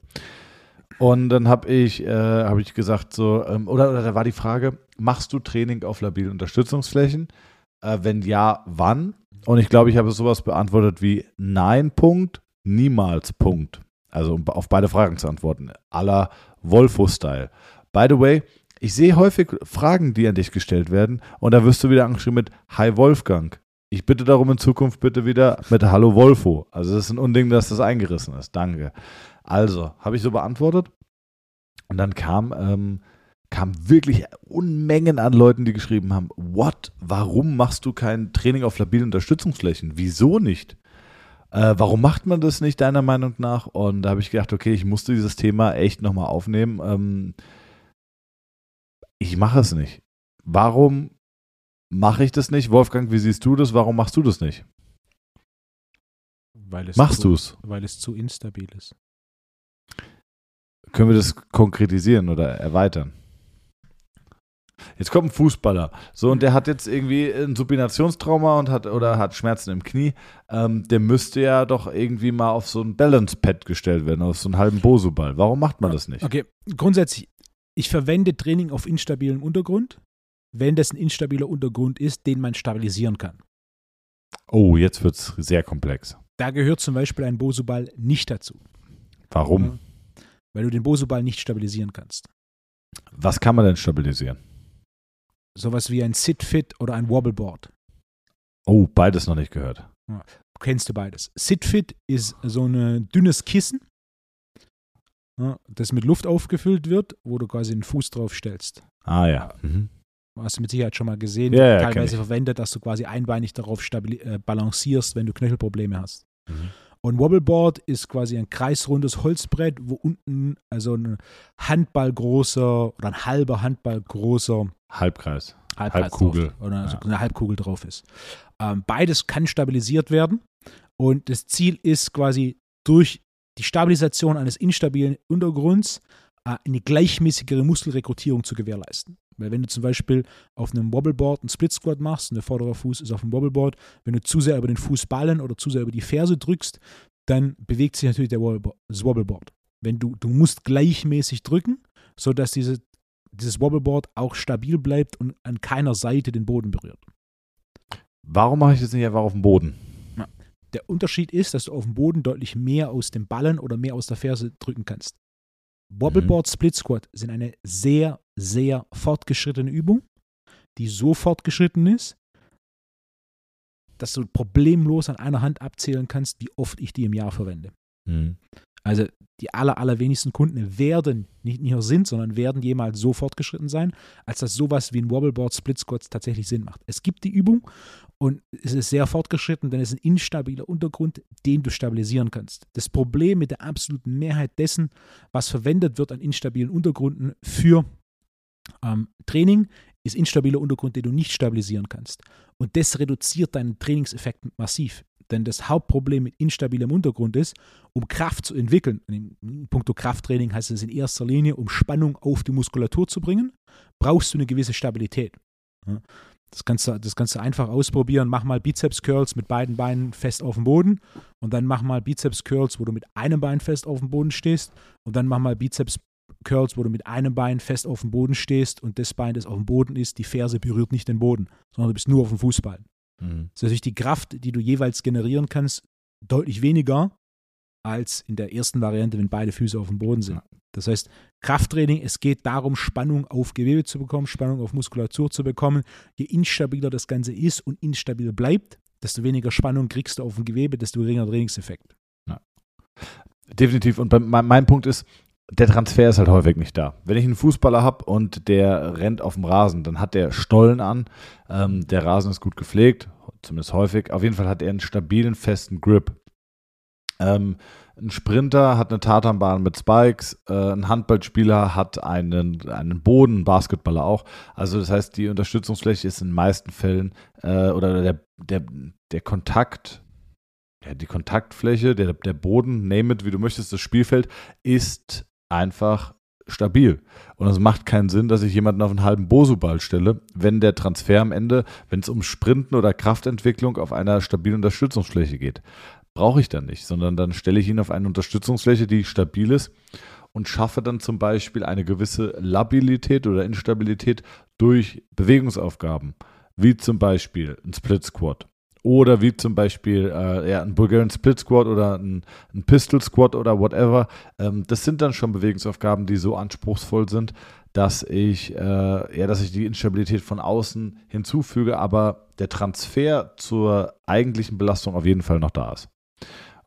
Und dann habe ich, äh, habe ich gesagt so, ähm, oder, oder da war die Frage, machst du Training auf labilen Unterstützungsflächen? Äh, wenn ja, wann? Und ich glaube, ich habe sowas beantwortet wie Nein, Punkt, niemals, Punkt. Also um auf beide Fragen zu antworten. Aller Wolfo-Style. By the way, ich sehe häufig Fragen, die an dich gestellt werden und da wirst du wieder angeschrieben mit Hi Wolfgang. Ich bitte darum in Zukunft bitte wieder mit Hallo Wolfo. Also das ist ein Unding, dass das eingerissen ist. Danke. Also, habe ich so beantwortet und dann kam, ähm, kam wirklich Unmengen an Leuten, die geschrieben haben, what, warum machst du kein Training auf labilen Unterstützungsflächen? Wieso nicht? Äh, warum macht man das nicht, deiner Meinung nach? Und da habe ich gedacht, okay, ich musste dieses Thema echt nochmal aufnehmen. Ähm, ich mache es nicht. Warum mache ich das nicht? Wolfgang, wie siehst du das? Warum machst du das nicht? Weil es Machst du es? Weil es zu instabil ist. Können wir das konkretisieren oder erweitern? Jetzt kommt ein Fußballer. So, und der hat jetzt irgendwie ein Supinationstrauma und hat oder hat Schmerzen im Knie. Ähm, der müsste ja doch irgendwie mal auf so ein Balance-Pad gestellt werden, auf so einen halben Bosu-Ball. Warum macht man das nicht? Okay, grundsätzlich, ich verwende Training auf instabilem Untergrund, wenn das ein instabiler Untergrund ist, den man stabilisieren kann. Oh, jetzt wird es sehr komplex. Da gehört zum Beispiel ein Bosu-Ball nicht dazu, Warum? weil du den Bosu-Ball nicht stabilisieren kannst. Was kann man denn stabilisieren? Sowas wie ein Sit-Fit oder ein Wobbleboard. Oh, beides noch nicht gehört. Kennst du beides? Sit-Fit ist so ein dünnes Kissen, ja, das mit Luft aufgefüllt wird, wo du quasi einen Fuß drauf stellst. Ah ja. Mhm. Hast du mit Sicherheit schon mal gesehen, Ja, teilweise verwendet, dass du quasi einbeinig darauf äh, balancierst, wenn du Knöchelprobleme hast. Mhm. Und Wobbleboard ist quasi ein kreisrundes Holzbrett, wo unten also ein Handballgroßer oder ein halber Handballgroßer Halbkreis. Halbkreis Halbkugel. drauf, oder Ja. eine Halbkugel drauf ist. Ähm, beides kann stabilisiert werden und das Ziel ist quasi durch die Stabilisation eines instabilen Untergrunds äh, eine gleichmäßigere Muskelrekrutierung zu gewährleisten. Weil wenn du zum Beispiel auf einem Wobbleboard einen Split Squat machst und der vordere Fuß ist auf dem Wobbleboard, wenn du zu sehr über den Fußballen oder zu sehr über die Ferse drückst, dann bewegt sich natürlich der das Wobbleboard. Wenn du, du musst gleichmäßig drücken, sodass diese, dieses Wobbleboard auch stabil bleibt und an keiner Seite den Boden berührt. Warum mache ich das nicht einfach auf dem Boden? Der Unterschied ist, dass du auf dem Boden deutlich mehr aus dem Ballen oder mehr aus der Ferse drücken kannst. Wobbleboard Split Squat sind eine sehr, sehr fortgeschrittene Übung, die so fortgeschritten ist, dass du problemlos an einer Hand abzählen kannst, wie oft ich die im Jahr verwende. Mhm. Also die aller, allerwenigsten Kunden werden, nicht nur sind, sondern werden jemals so fortgeschritten sein, als dass sowas wie ein Wobbleboard Split Squats tatsächlich Sinn macht. Es gibt die Übung und es ist sehr fortgeschritten, denn es ist ein instabiler Untergrund, den du stabilisieren kannst. Das Problem mit der absoluten Mehrheit dessen, was verwendet wird an instabilen Untergründen für ähm, Training, ist instabiler Untergrund, den du nicht stabilisieren kannst. Und das reduziert deinen Trainingseffekt massiv. Denn das Hauptproblem mit instabilem Untergrund ist, um Kraft zu entwickeln, in puncto Krafttraining heißt es in erster Linie, um Spannung auf die Muskulatur zu bringen, brauchst du eine gewisse Stabilität. Das kannst, du, das kannst du einfach ausprobieren. Mach mal Bizeps-Curls mit beiden Beinen fest auf dem Boden und dann mach mal Bizeps-Curls, wo du mit einem Bein fest auf dem Boden stehst und dann mach mal Bizeps-Curls, wo du mit einem Bein fest auf dem Boden stehst und das Bein, das auf dem Boden ist, die Ferse berührt nicht den Boden, sondern du bist nur auf dem Fußball. Mhm. Das ist natürlich die Kraft, die du jeweils generieren kannst, deutlich weniger als in der ersten Variante, wenn beide Füße auf dem Boden sind. Das heißt, Krafttraining, es geht darum, Spannung auf Gewebe zu bekommen, Spannung auf Muskulatur zu bekommen. Je instabiler das Ganze ist und instabil bleibt, desto weniger Spannung kriegst du auf dem Gewebe, desto geringer Trainingseffekt. Ja. Definitiv. Und mein, mein Punkt ist, der Transfer ist halt häufig nicht da. Wenn ich einen Fußballer habe und der rennt auf dem Rasen, dann hat der Stollen an, ähm, der Rasen ist gut gepflegt, zumindest häufig. Auf jeden Fall hat er einen stabilen, festen Grip. Ähm, ein Sprinter hat eine Tatanbahn mit Spikes, äh, ein Handballspieler hat einen, einen Boden, ein Basketballer auch. Also das heißt, die Unterstützungsfläche ist in den meisten Fällen äh, oder der, der, der Kontakt, ja, die Kontaktfläche, der, der Boden, name it, wie du möchtest, das Spielfeld ist einfach stabil. Und es macht keinen Sinn, dass ich jemanden auf einen halben Bosu-Ball stelle, wenn der Transfer am Ende, wenn es um Sprinten oder Kraftentwicklung auf einer stabilen Unterstützungsfläche geht brauche ich dann nicht, sondern dann stelle ich ihn auf eine Unterstützungsfläche, die stabil ist und schaffe dann zum Beispiel eine gewisse Labilität oder Instabilität durch Bewegungsaufgaben, wie zum Beispiel ein Split Squat oder wie zum Beispiel äh, ja, ein Bulgarian Split Squat oder ein, ein Pistol Squat oder whatever. Ähm, das sind dann schon Bewegungsaufgaben, die so anspruchsvoll sind, dass ich, äh, ja, dass ich die Instabilität von außen hinzufüge, aber der Transfer zur eigentlichen Belastung auf jeden Fall noch da ist.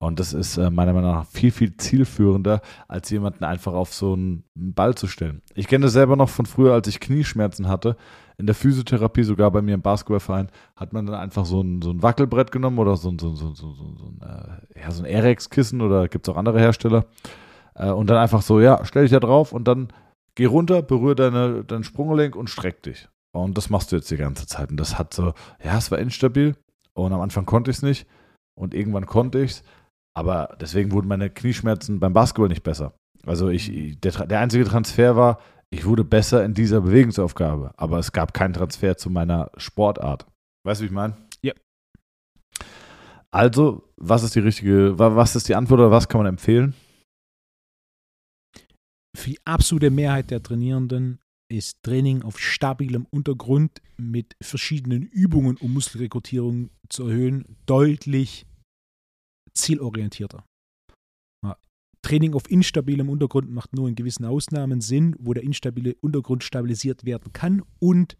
Und das ist äh, meiner Meinung nach viel, viel zielführender, als jemanden einfach auf so einen Ball zu stellen. Ich kenne das selber noch von früher, als ich Knieschmerzen hatte. In der Physiotherapie, sogar bei mir im Basketballverein, hat man dann einfach so ein, so ein Wackelbrett genommen oder so ein, so, so, so, so, so ein, äh, ja, so ein Erex-Kissen oder gibt es auch andere Hersteller. Äh, und dann einfach so, ja, stell dich da drauf und dann geh runter, berühre deine, dein Sprunggelenk und streck dich. Und das machst du jetzt die ganze Zeit. Und das hat so, ja, es war instabil. Und am Anfang konnte ich es nicht. Und irgendwann konnte ich es. Aber deswegen wurden meine Knieschmerzen beim Basketball nicht besser. Also ich, der, der einzige Transfer war, ich wurde besser in dieser Bewegungsaufgabe. Aber es gab keinen Transfer zu meiner Sportart. Weißt du, wie ich meine? Ja. Also, was ist die richtige, was ist die Antwort oder was kann man empfehlen? Für die absolute Mehrheit der Trainierenden ist Training auf stabilem Untergrund mit verschiedenen Übungen, um Muskelrekrutierung zu erhöhen, deutlich zielorientierter. Training auf instabilem Untergrund macht nur in gewissen Ausnahmen Sinn, wo der instabile Untergrund stabilisiert werden kann und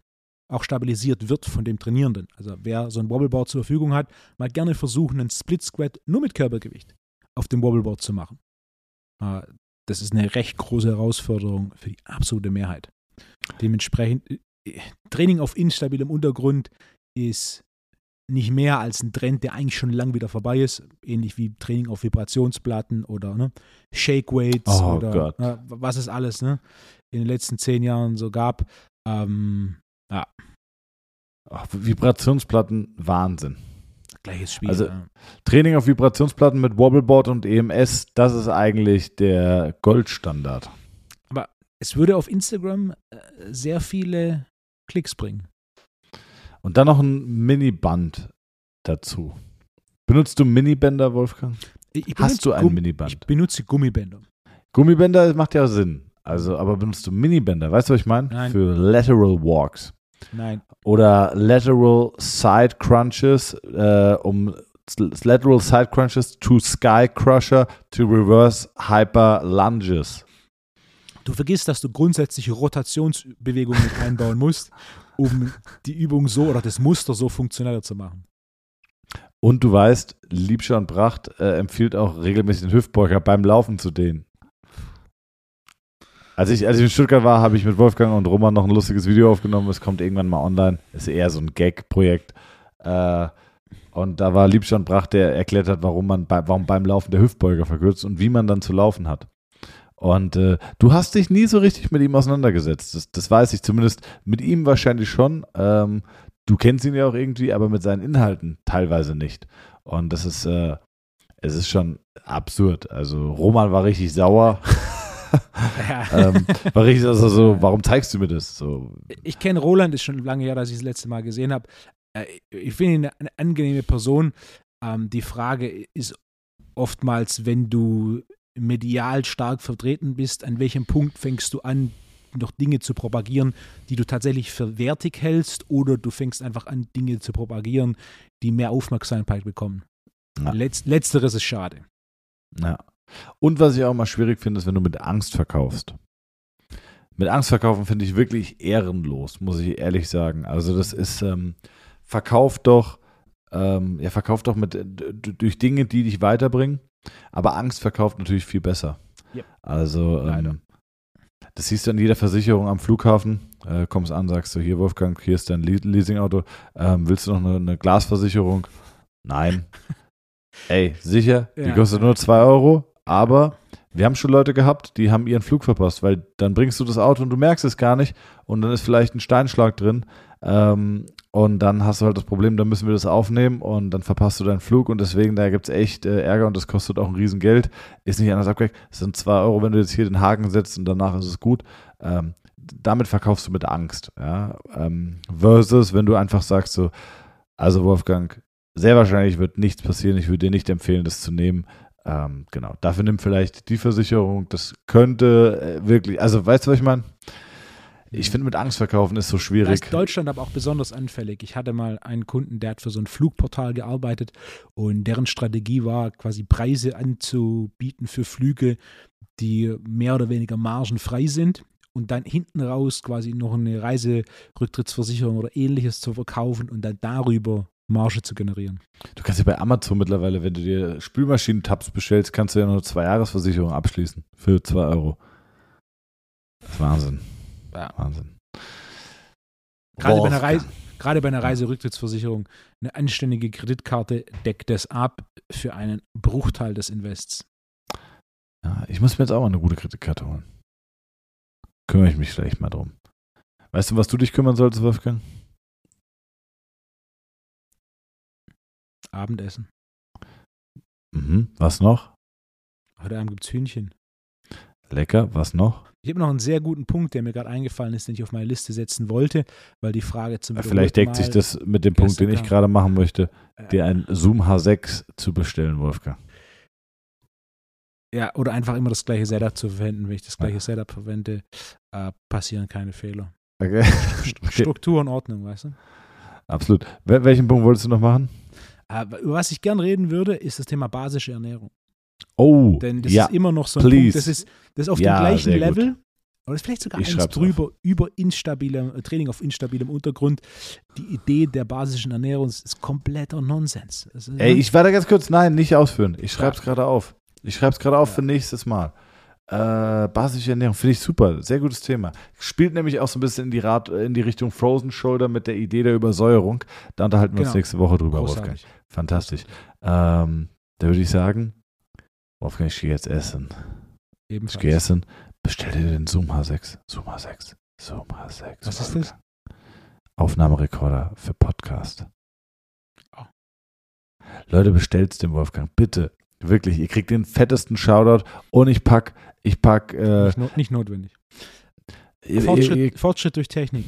auch stabilisiert wird von dem Trainierenden. Also wer so ein Wobbleboard zur Verfügung hat, mal gerne versuchen, einen Split Squat nur mit Körpergewicht auf dem Wobbleboard zu machen. Das ist eine recht große Herausforderung für die absolute Mehrheit. Dementsprechend, äh, Training auf instabilem Untergrund ist nicht mehr als ein Trend, der eigentlich schon lang wieder vorbei ist, ähnlich wie Training auf Vibrationsplatten oder ne, Shake Weights oh oder ne, was es alles ne, in den letzten zehn Jahren so gab. Ähm, ja. Ach, Vibrationsplatten, Wahnsinn. Gleiches Spiel. Also ja. Training auf Vibrationsplatten mit Wobbleboard und EMS, das ist eigentlich der Goldstandard es würde auf Instagram äh, sehr viele Klicks bringen. Und dann noch ein Miniband dazu. Benutzt du Minibänder, Wolfgang? Hast du ein Gumm Miniband? Ich benutze Gummibänder. Gummibänder macht ja Sinn. Also, aber benutzt du Minibänder? Weißt du, was ich meine? Nein. Für Lateral Walks. Nein. Oder Lateral Side Crunches, äh, um Lateral Side Crunches to Sky Crusher to Reverse Hyper Lunges. Du vergisst, dass du grundsätzliche Rotationsbewegungen mit einbauen musst, um die Übung so oder das Muster so funktioneller zu machen. Und du weißt, Liebscher und Pracht äh, empfiehlt auch regelmäßig den Hüftbeuger beim Laufen zu dehnen. Als ich, als ich in Stuttgart war, habe ich mit Wolfgang und Roman noch ein lustiges Video aufgenommen. Es kommt irgendwann mal online. Ist eher so ein Gag-Projekt. Äh, und da war Liebscher und Pracht, der erklärt hat, warum man bei, warum beim Laufen der Hüftbeuger verkürzt und wie man dann zu laufen hat. Und äh, du hast dich nie so richtig mit ihm auseinandergesetzt. Das, das weiß ich zumindest mit ihm wahrscheinlich schon. Ähm, du kennst ihn ja auch irgendwie, aber mit seinen Inhalten teilweise nicht. Und das ist, äh, es ist schon absurd. Also Roman war richtig sauer. Ja. ähm, war richtig also so, warum zeigst du mir das? So, Ich kenne Roland, ist schon lange her, dass ich das letzte Mal gesehen habe. Äh, Ich finde ihn eine, eine angenehme Person. Ähm, die Frage ist oftmals, wenn du medial stark vertreten bist, an welchem Punkt fängst du an, noch Dinge zu propagieren, die du tatsächlich für wertig hältst, oder du fängst einfach an, Dinge zu propagieren, die mehr Aufmerksamkeit bekommen. Ja. Letz, letzteres ist schade. Ja. Und was ich auch mal schwierig finde, ist, wenn du mit Angst verkaufst. Mit Angst verkaufen finde ich wirklich ehrenlos, muss ich ehrlich sagen. Also das ist, ähm, verkauft doch, ähm, ja, verkauft doch mit, durch Dinge, die dich weiterbringen. Aber Angst verkauft natürlich viel besser. Ja. Also, ähm, das siehst du an jeder Versicherung am Flughafen. Äh, kommst an, sagst du, hier Wolfgang, hier ist dein Le Leasingauto. Ähm, willst du noch eine, eine Glasversicherung? Nein. Ey, sicher, die Ja. kostet nur 2 Euro, aber wir haben schon Leute gehabt, die haben ihren Flug verpasst, weil dann bringst du das Auto und du merkst es gar nicht und dann ist vielleicht ein Steinschlag drin ähm, und dann hast du halt das Problem, dann müssen wir das aufnehmen und dann verpasst du deinen Flug und deswegen, da gibt es echt äh, Ärger und das kostet auch ein Riesengeld. Ist nicht anders abgekriegt. Es sind 2 Euro, wenn du jetzt hier den Haken setzt und danach ist es gut. Ähm, damit verkaufst du mit Angst, ja. Ähm, versus, wenn du einfach sagst so, also Wolfgang, sehr wahrscheinlich wird nichts passieren. Ich würde dir nicht empfehlen, das zu nehmen. Ähm, genau. Dafür nimm vielleicht die Versicherung. Das könnte äh, wirklich, also weißt du, was ich meine? Ich finde, mit Angst verkaufen ist so Da schwierig. ist Deutschland aber auch besonders anfällig. Ich hatte mal einen Kunden, der hat für so ein Flugportal gearbeitet und deren Strategie war, quasi Preise anzubieten für Flüge, die mehr oder weniger margenfrei sind und dann hinten raus quasi noch eine Reiserücktrittsversicherung oder ähnliches zu verkaufen und dann darüber Marge zu generieren. Du kannst ja bei Amazon mittlerweile, wenn du dir Spülmaschinentabs bestellst, kannst du ja noch eine Zwei-Jahres-Versicherung abschließen für 2 Euro. Das ist Wahnsinn. Ja. Wahnsinn. Gerade bei, einer. Reise, gerade bei einer Reiserücktrittsversicherung, eine anständige Kreditkarte deckt das ab für einen Bruchteil des Invests. Ja, ich muss mir jetzt auch mal eine gute Kreditkarte holen. Kümmere ich mich vielleicht mal drum. Weißt du, was du dich kümmern solltest, Wolfgang? Abendessen. Mhm. Was noch? Heute Abend gibt es Hühnchen. Lecker. Was noch? Ich habe noch einen sehr guten Punkt, der mir gerade eingefallen ist, den ich auf meine Liste setzen wollte, weil die Frage zum Ja, Vielleicht deckt sich das mit dem Punkt, den ich gerade machen möchte, Äh, dir ein Zoom H6 zu bestellen, Wolfgang. Ja, oder einfach immer das gleiche Setup zu verwenden. Wenn ich das gleiche Setup verwende, äh, passieren keine Fehler. Okay. Struktur und Ordnung, weißt du? Absolut. Wel welchen Punkt wolltest du noch machen? Äh, über was ich gern reden würde, ist das Thema basische Ernährung. Oh, Denn das ja. ist immer noch so ein please. Punkt, das ist, das ist auf Ja, dem gleichen gut. Level, aber das ist vielleicht sogar Ich eins drüber, über instabilem, äh, Training auf instabilem Untergrund. Die Idee der basischen Ernährung ist, kompletter Nonsens. Ist, Ey, ich warte ganz kurz. Nein, nicht ausführen. Ich schreibe es gerade auf. Ich schreibe es gerade auf für nächstes Mal. Äh, basische Ernährung, finde ich super. Sehr gutes Thema. Spielt nämlich auch so ein bisschen in die, Rat, in die Richtung Frozen Shoulder mit der Idee der Übersäuerung. Da unterhalten wir uns Genau. nächste Woche drüber, Wolfgang. großartig. Fantastisch. Ähm, da würde ich sagen, Wolfgang, ich gehe jetzt essen. Ich Ebenfalls. gehe essen. Bestell dir den Zoom H6. Zoom H6. Zoom H6. Was ist Wolfgang. Aufnahmerekorder für Podcast. Oh. Leute, bestellt's dem Wolfgang. Bitte. Wirklich. Ihr kriegt den fettesten Shoutout und ich pack, ich pack, äh, Nicht, not, nicht notwendig. ihr, Fortschritt, ihr, Fortschritt durch Technik.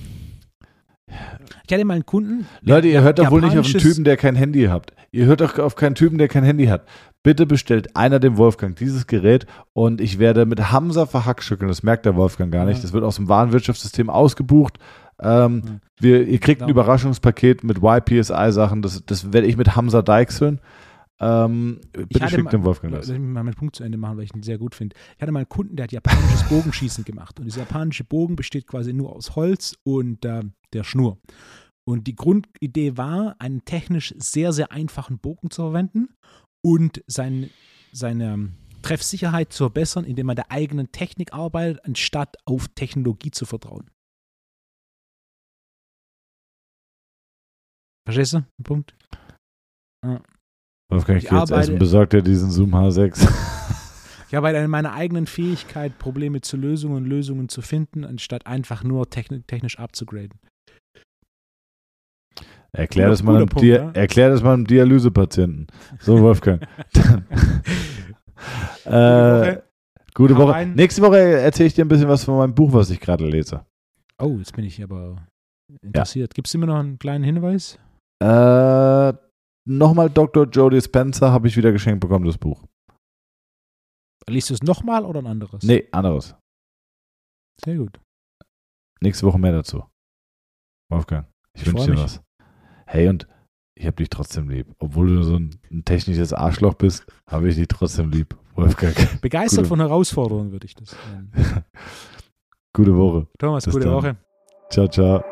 Ich hatte mal einen Kunden. Leute, ihr hört doch wohl nicht auf einen Typen, der kein Handy hat. Ihr hört doch auf keinen Typen, der kein Handy hat. Bitte bestellt einer dem Wolfgang dieses Gerät und ich werde mit Hamza verhackstückeln. Das merkt der Wolfgang gar nicht. Das wird aus dem Warenwirtschaftssystem ausgebucht. Ähm, wir, ihr kriegt ein Genau. Überraschungspaket mit YPSI-Sachen. Das, das werde ich mit Hamza deichseln. Ähm, Ich bitte mal- dem Wolfgang Lass das. mich mal meinen Punkt zu Ende machen, weil ich ihn sehr gut finde. Ich hatte mal einen Kunden, der hat japanisches Bogenschießen gemacht. Und dieser japanische Bogen besteht quasi nur aus Holz und äh, der Schnur. Und die Grundidee war, einen technisch sehr, sehr einfachen Bogen zu verwenden und sein, seine ähm, Treffsicherheit zu verbessern, indem man der eigenen Technik arbeitet, anstatt auf Technologie zu vertrauen. Verstehst du den Wolfgang, ich Ich gehe jetzt arbeite- essen. Besorgt dir diesen Zoom H6. Ich arbeite an meiner eigenen Fähigkeit, Probleme zu Lösungen und Lösungen zu finden, anstatt einfach nur techni technisch abzugraden. Erklär das, mal einem Punkt, Dia ja. erklär das mal einem Dialysepatienten. So, Wolfgang. äh, gute Woche. Nächste Woche erzähle ich dir ein bisschen was von meinem Buch, was ich gerade lese. Oh, jetzt bin ich aber interessiert. Gibt es immer noch einen kleinen Hinweis? Äh, Nochmal Dr. Joe Dispenza habe ich wieder geschenkt bekommen, das Buch. Liest du es nochmal oder ein anderes? Nee, anderes. Sehr gut. Nächste Woche mehr dazu. Wolfgang, ich, Ich wünsche dir mich. was. Hey, und ich habe dich trotzdem lieb. Obwohl du so ein, ein technisches Arschloch bist, habe ich dich trotzdem lieb. Wolfgang, Begeistert Gute- von Herausforderungen würde ich das nennen. gute Woche. Thomas, Bis gute dann. Woche. Ciao, ciao.